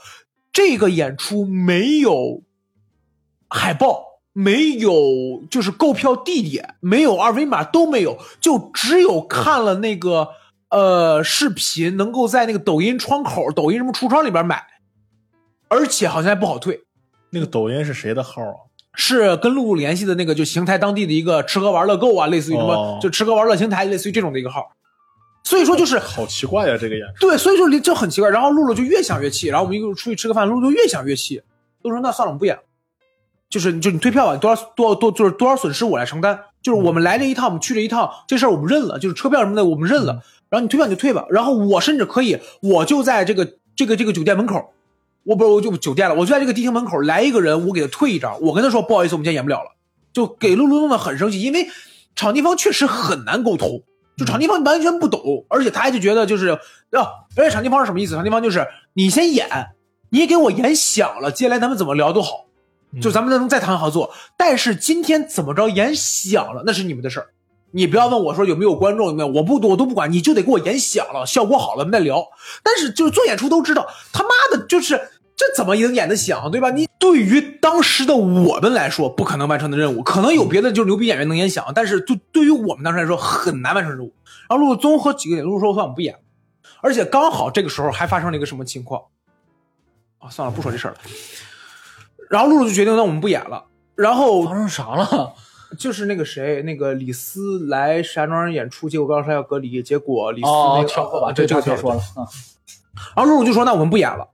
Speaker 2: 这个演出没有海报，没有就是购票地点，没有二维码都没有，就只有看了那个呃视频，能够在那个抖音窗口、抖音什么橱窗里边买，而且好像还不好退。
Speaker 1: 那个抖音是谁的号啊？
Speaker 2: 是跟露露联系的那个，就邢台当地的一个吃喝玩乐购啊，类似于什么，
Speaker 1: 哦
Speaker 2: 就吃喝玩乐邢台，类似于这种的一个号。所以说就是
Speaker 1: 好奇怪呀、这个演。
Speaker 2: 对，所以说就很奇怪。然后露露就越想越气，然后我们一会儿出去吃个饭，露露就越想越气。露露说：“那算了，我们不演了。就是就你退票吧，多少多少多就是多少损失我来承担。就是我们来这一趟，我们去这一趟，这事儿我们认了，就是车票什么的我们认了。然后你退票你就退吧。然后我甚至可以，我就在这个这个这个酒店门口，我不是我就酒店了，我就在这个迪厅门口来一个人，我给他退一张，我跟他说不好意思，我们今天演不了了，就给露露弄得很生气，因为场地方确实很难沟通。就场地方完全不懂，而且他还就觉得就是啊，而且场地方是什么意思？场地方就是你先演，你也给我演响了，接下来咱们怎么聊都好，就咱们能再谈合作。但是今天怎么着演响了，那是你们的事儿，你不要问我说有没有观众有没有，我不我都不管，你就得给我演响了，效果好了，我们再聊。但是就是做演出都知道，他妈的就是这怎么能演得响，对吧？你对于当时的我们来说，不可能完成的任务，可能有别的就是牛逼演员能演响，但是就对于我们当时来说很难完成任务。然后露露综合几个点，露露说：“我算我不演了。”而且刚好这个时候还发生了一个什么情况？啊，算了，不说这事儿了。然后露露就决定，那我们不演了。然后
Speaker 3: 发生啥了？
Speaker 2: 就是那个谁，那个李斯来石家庄演出，结果刚说要隔离，结果李斯
Speaker 3: 哦
Speaker 2: 那，个
Speaker 3: 跳过吧，
Speaker 2: 对这个
Speaker 3: 别说了。啊
Speaker 2: 然后露露就说：“那我们不演了。”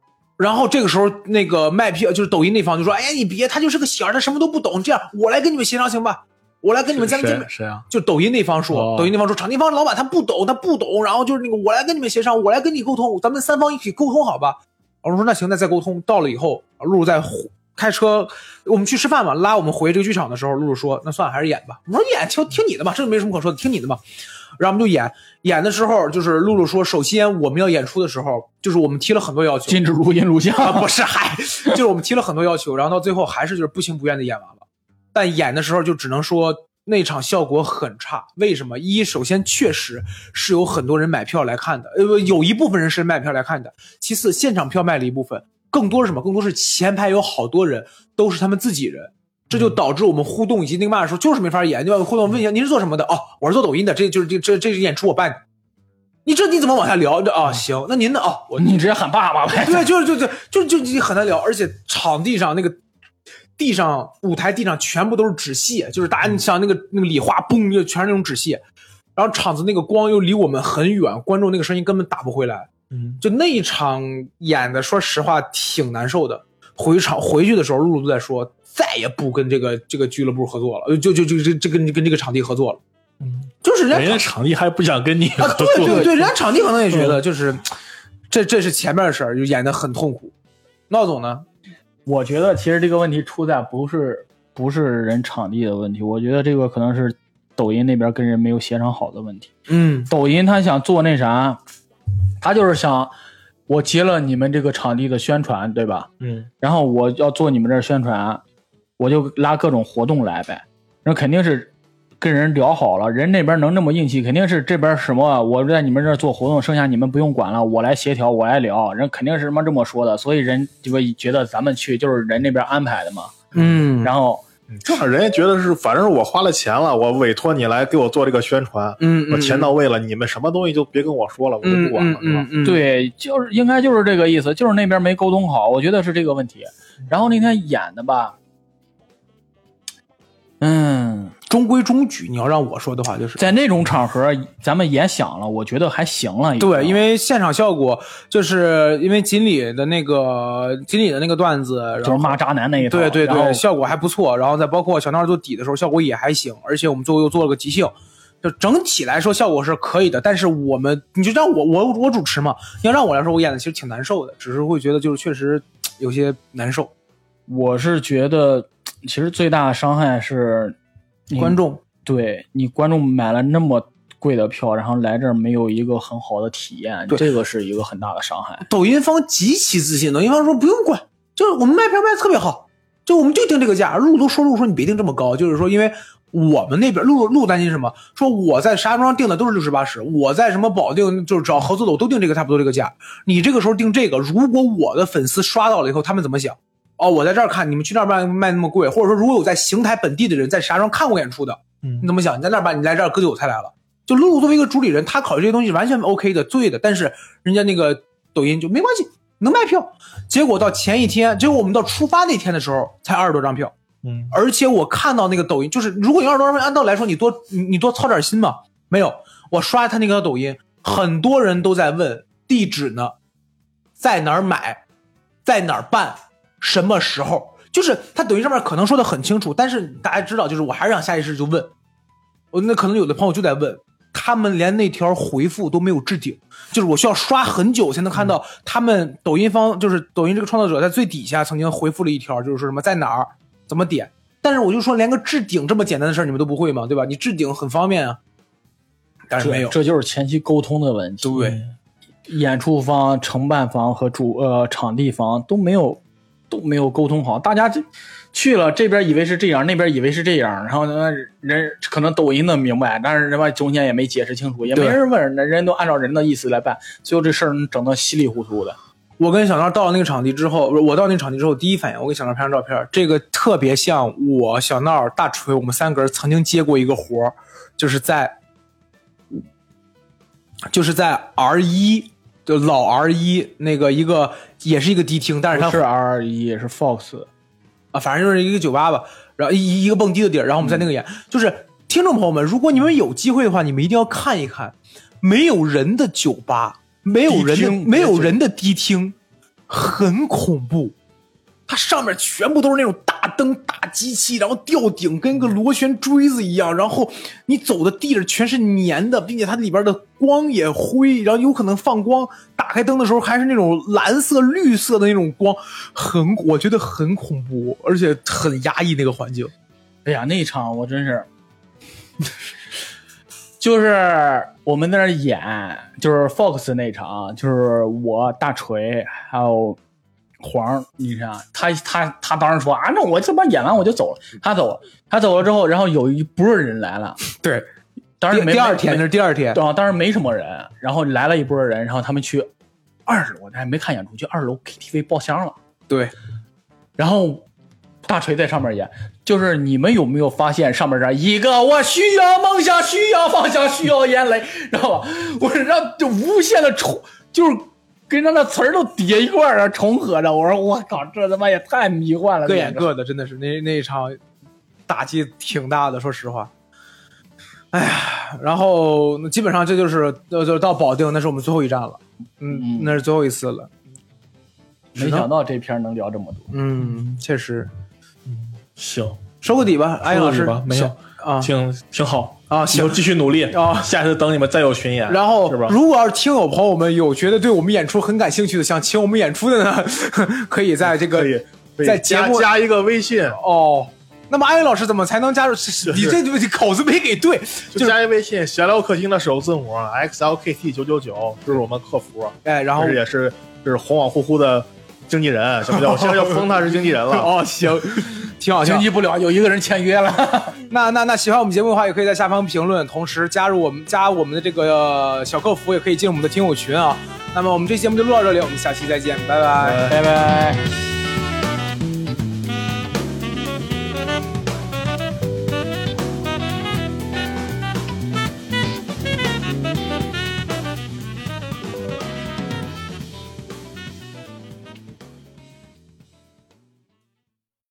Speaker 2: 然后这个时候，那个卖票就是抖音那方就说：“哎呀，你别，他就是个小孩，他什么都不懂。这样，我来跟你们协商行吧？我来跟你们咱们见面。”
Speaker 1: 谁谁啊？
Speaker 2: 就抖音那方说，
Speaker 1: 哦
Speaker 2: 抖音那方说，场地方老板他不懂，他不懂，然后就是那个我来跟你们协商，我来跟你沟通，咱们三方一起沟通好吧？我说那行，那再沟通。到了以后，露露在开车，我们去吃饭嘛，拉我们回这个剧场的时候，露露说，那算了，还是演吧。我说演，听听你的吧，这没什么可说的，听你的吧。然后我们就演，演的时候就是露露说，首先我们要演出的时候，就是我们提了很多要求，
Speaker 3: 禁止录音录像，
Speaker 2: 啊，不是，嗨，<laughs> 就是我们提了很多要求，然后到最后还是就是不情不愿的演完了。但演的时候就只能说那场效果很差。为什么？一，首先确实是有很多人买票来看的，呃，有一部分人是买票来看的。其次，现场票卖了一部分，更多是什么？更多是前排有好多人都是他们自己人，这就导致我们互动以及那个嘛的时候就是没法演。对吧？互动问一下您是做什么的？哦，我是做抖音的，这就是这这这是演出我办的。你这你怎么往下聊？这啊行，那您呢？哦，我
Speaker 3: 你直接喊爸爸呗。<laughs>
Speaker 2: 对，就是就就就就你很难聊，而且场地上那个地上舞台地上全部都是纸屑，就是大家你像那个那个礼花，嘣就全是那种纸屑，然后场子那个光又离我们很远，观众那个声音根本打不回来。
Speaker 1: 嗯，
Speaker 2: 就那一场演的，说实话挺难受的。回场回去的时候，露露都在说再也不跟这个这个俱乐部合作了，就就就这这跟跟这个场地合作了。
Speaker 1: 嗯，
Speaker 2: 就是人
Speaker 1: 人家场地还不想跟你
Speaker 2: 啊，
Speaker 1: 合作，
Speaker 2: 对对对，人家场地可能也觉得就是这这是前面的事儿，就演的很痛苦。闹总呢？
Speaker 3: 我觉得其实这个问题出在不是不是人场地的问题，我觉得这个可能是抖音那边跟人没有协商好的问题。
Speaker 2: 嗯
Speaker 3: 抖音他想做那啥，他就是想我接了你们这个场地的宣传，对吧？
Speaker 1: 嗯
Speaker 3: 然后我要做你们这儿宣传，我就拉各种活动来呗。那肯定是跟人聊好了，人那边能那么硬气，肯定是这边什么我在你们这儿做活动，剩下你们不用管了，我来协调，我来聊，人肯定是他妈这么说的，所以人就会觉得咱们去就是人那边安排的嘛。
Speaker 2: 嗯
Speaker 3: 然后
Speaker 1: 正好人家觉得是，反正是我花了钱了，我委托你来给我做这个宣传，
Speaker 2: 嗯
Speaker 1: 我钱到位了，你们什么东西就别跟我说了，我就
Speaker 2: 嗯
Speaker 1: 不管了，是吧？
Speaker 2: 嗯，
Speaker 3: 对，就是应该就是这个意思，就是那边没沟通好，我觉得是这个问题。然后那天演的吧，嗯，
Speaker 2: 中规中矩。你要让我说的话，就是
Speaker 3: 在那种场合咱们演响了，我觉得还行了。
Speaker 2: 对，因为现场效果，就是因为锦鲤的那个锦鲤的那个段子，然后
Speaker 3: 就是骂渣男那一套，
Speaker 2: 对对对，效果还不错。然后再包括小闹做底的时候，效果也还行。而且我们最后又做了个即兴，就整体来说效果是可以的。但是我们，你就让我我我主持嘛，你要让我来说，我演的其实挺难受的，只是会觉得就是确实有些难受。
Speaker 3: 我是觉得，其实最大的伤害是
Speaker 2: 观众，
Speaker 3: 对你观众买了那么贵的票，然后来这儿没有一个很好的体验，
Speaker 2: 对
Speaker 3: 这个是一个很大的伤害。
Speaker 2: 抖音方极其自信，抖音方说不用管，就是我们卖票卖的特别好，就我们就定这个价。路都说路说你别定这么高，就是说因为我们那边路路担心什么？说我在石家庄定的都是六十八十，我在什么保定就是找合作的我都定这个差不多这个价。你这个时候定这个，如果我的粉丝刷到了以后，他们怎么想？哦，我在这儿看，你们去那儿卖卖那么贵，或者说如果有在邢台本地的人在石家庄看过演出的，
Speaker 1: 嗯
Speaker 2: 你怎么想？你在那儿办，你来这儿割韭菜来了。就露露作为一个主理人，他考虑这些东西完全 OK 的，对的。但是人家那个抖音就没关系，能卖票。结果到前一天，结果我们到出发那天的时候才二十多张票，
Speaker 1: 嗯
Speaker 2: 而且我看到那个抖音，就是如果有二十多张票，按道理来说你多你你多操点心嘛。没有，我刷他那个抖音，很多人都在问地址呢，在哪儿买，在哪儿办，什么时候。就是他抖音上面可能说的很清楚，但是大家知道，就是我还是想下意识就问，我那可能有的朋友就在问，他们连那条回复都没有置顶，就是我需要刷很久才能看到他们抖音方，就是抖音这个创作者在最底下曾经回复了一条，就是说什么在哪儿怎么点，但是我就说连个置顶这么简单的事儿你们都不会吗？对吧？你置顶很方便啊，但是没有，
Speaker 3: 这就是前期沟通的问题。
Speaker 2: 对，
Speaker 3: 演出方、承办方和主呃场地方都没有都没有沟通好，大家这去了这边以为是这样，那边以为是这样，然后呢人可能抖音能明白，但是他妈中间也没解释清楚，也没人问人，人都按照人的意思来办，最后这事儿整的稀里糊涂的。
Speaker 2: 我跟小闹到了那个场地之后，我到那个场地之后，第一反应我给小闹拍张照片，这个特别像我小闹大锤，我们三个人曾经接过一个活儿，就是在就是在 R 一就老 R 一那个一个也是一个迪厅，但是它
Speaker 3: 不是 R 一，也是 Fox，
Speaker 2: 啊，反正就是一个酒吧吧，然后一一个蹦迪的地儿，然后我们在那个演，就是听众朋友们，如果你们有机会的话，你们一定要看一看，没有人的酒吧，没有人的没有人的迪厅，很恐怖。它上面全部都是那种大灯、大机器，然后吊顶跟个螺旋锥子一样，然后你走的地上全是粘的，并且它里边的光也灰，然后有可能放光，打开灯的时候还是那种蓝色、绿色的那种光，很我觉得很恐怖，而且很压抑那个环境。
Speaker 3: 哎呀，那一场我真是，就是我们在那演，就是 Fox 那场，就是我大锤还有黄，你看他他他当时说啊，那我他妈演完我就走了，他走了，他走了之后，然后有一波人来了，<laughs>
Speaker 2: 对，
Speaker 3: 当时没
Speaker 2: 第第二天那是第二天，
Speaker 3: 对啊，当时没什么人，然后来了一波人，然后他们去二楼，还没看演出，去二楼 KTV 包厢了。
Speaker 2: 对，
Speaker 3: 然后大锤在上面演，就是你们有没有发现上面这一个我需要梦想，需要方向，需要眼泪，知道吧？我让就无限的冲，就是跟他那词儿都叠一块儿啊，重合着。我说我靠，这他妈也太迷幻了，
Speaker 2: 各演各的，真的是那那一场打击挺大的，说实话。哎呀，然后那基本上这就是呃，就到保定，那是我们最后一站了，嗯，
Speaker 3: 嗯。
Speaker 2: 那是最后一次了，
Speaker 3: 没想到这片能聊这么多。
Speaker 2: 嗯，确实，嗯。
Speaker 1: 行，
Speaker 2: 收个底吧，安老师。
Speaker 1: 没有。
Speaker 2: 啊。
Speaker 1: 挺挺好
Speaker 2: 啊，行。
Speaker 1: 继续努力
Speaker 2: 啊
Speaker 1: 下次等你们再有巡演，
Speaker 2: 然后
Speaker 1: 是吧，？
Speaker 2: 如果要是听友朋友们有觉得对我们演出很感兴趣的，想请我们演出的呢，<laughs> 可以在这个在节目
Speaker 1: 加加一个微信，
Speaker 2: 哦。那么安宇老师怎么才能加入？你这这口子没给对，
Speaker 1: 就加一微信“闲聊客厅”的首字母 XLKT 九九九，这是我们客服，
Speaker 2: 哎，然后
Speaker 1: 也是就是恍恍惚惚的经纪人，什么叫？我现在要封他是经纪人了。<laughs>
Speaker 2: 哦，行，挺好，
Speaker 3: 经济不了，有一个人签约了。<laughs>
Speaker 2: 那那那喜欢我们节目的话，也可以在下方评论，同时加入我们加我们的这个、呃小客服，也可以进我们的听友群啊。那么我们这期节目就录到这里，我们下期再见，拜拜。
Speaker 3: 拜拜。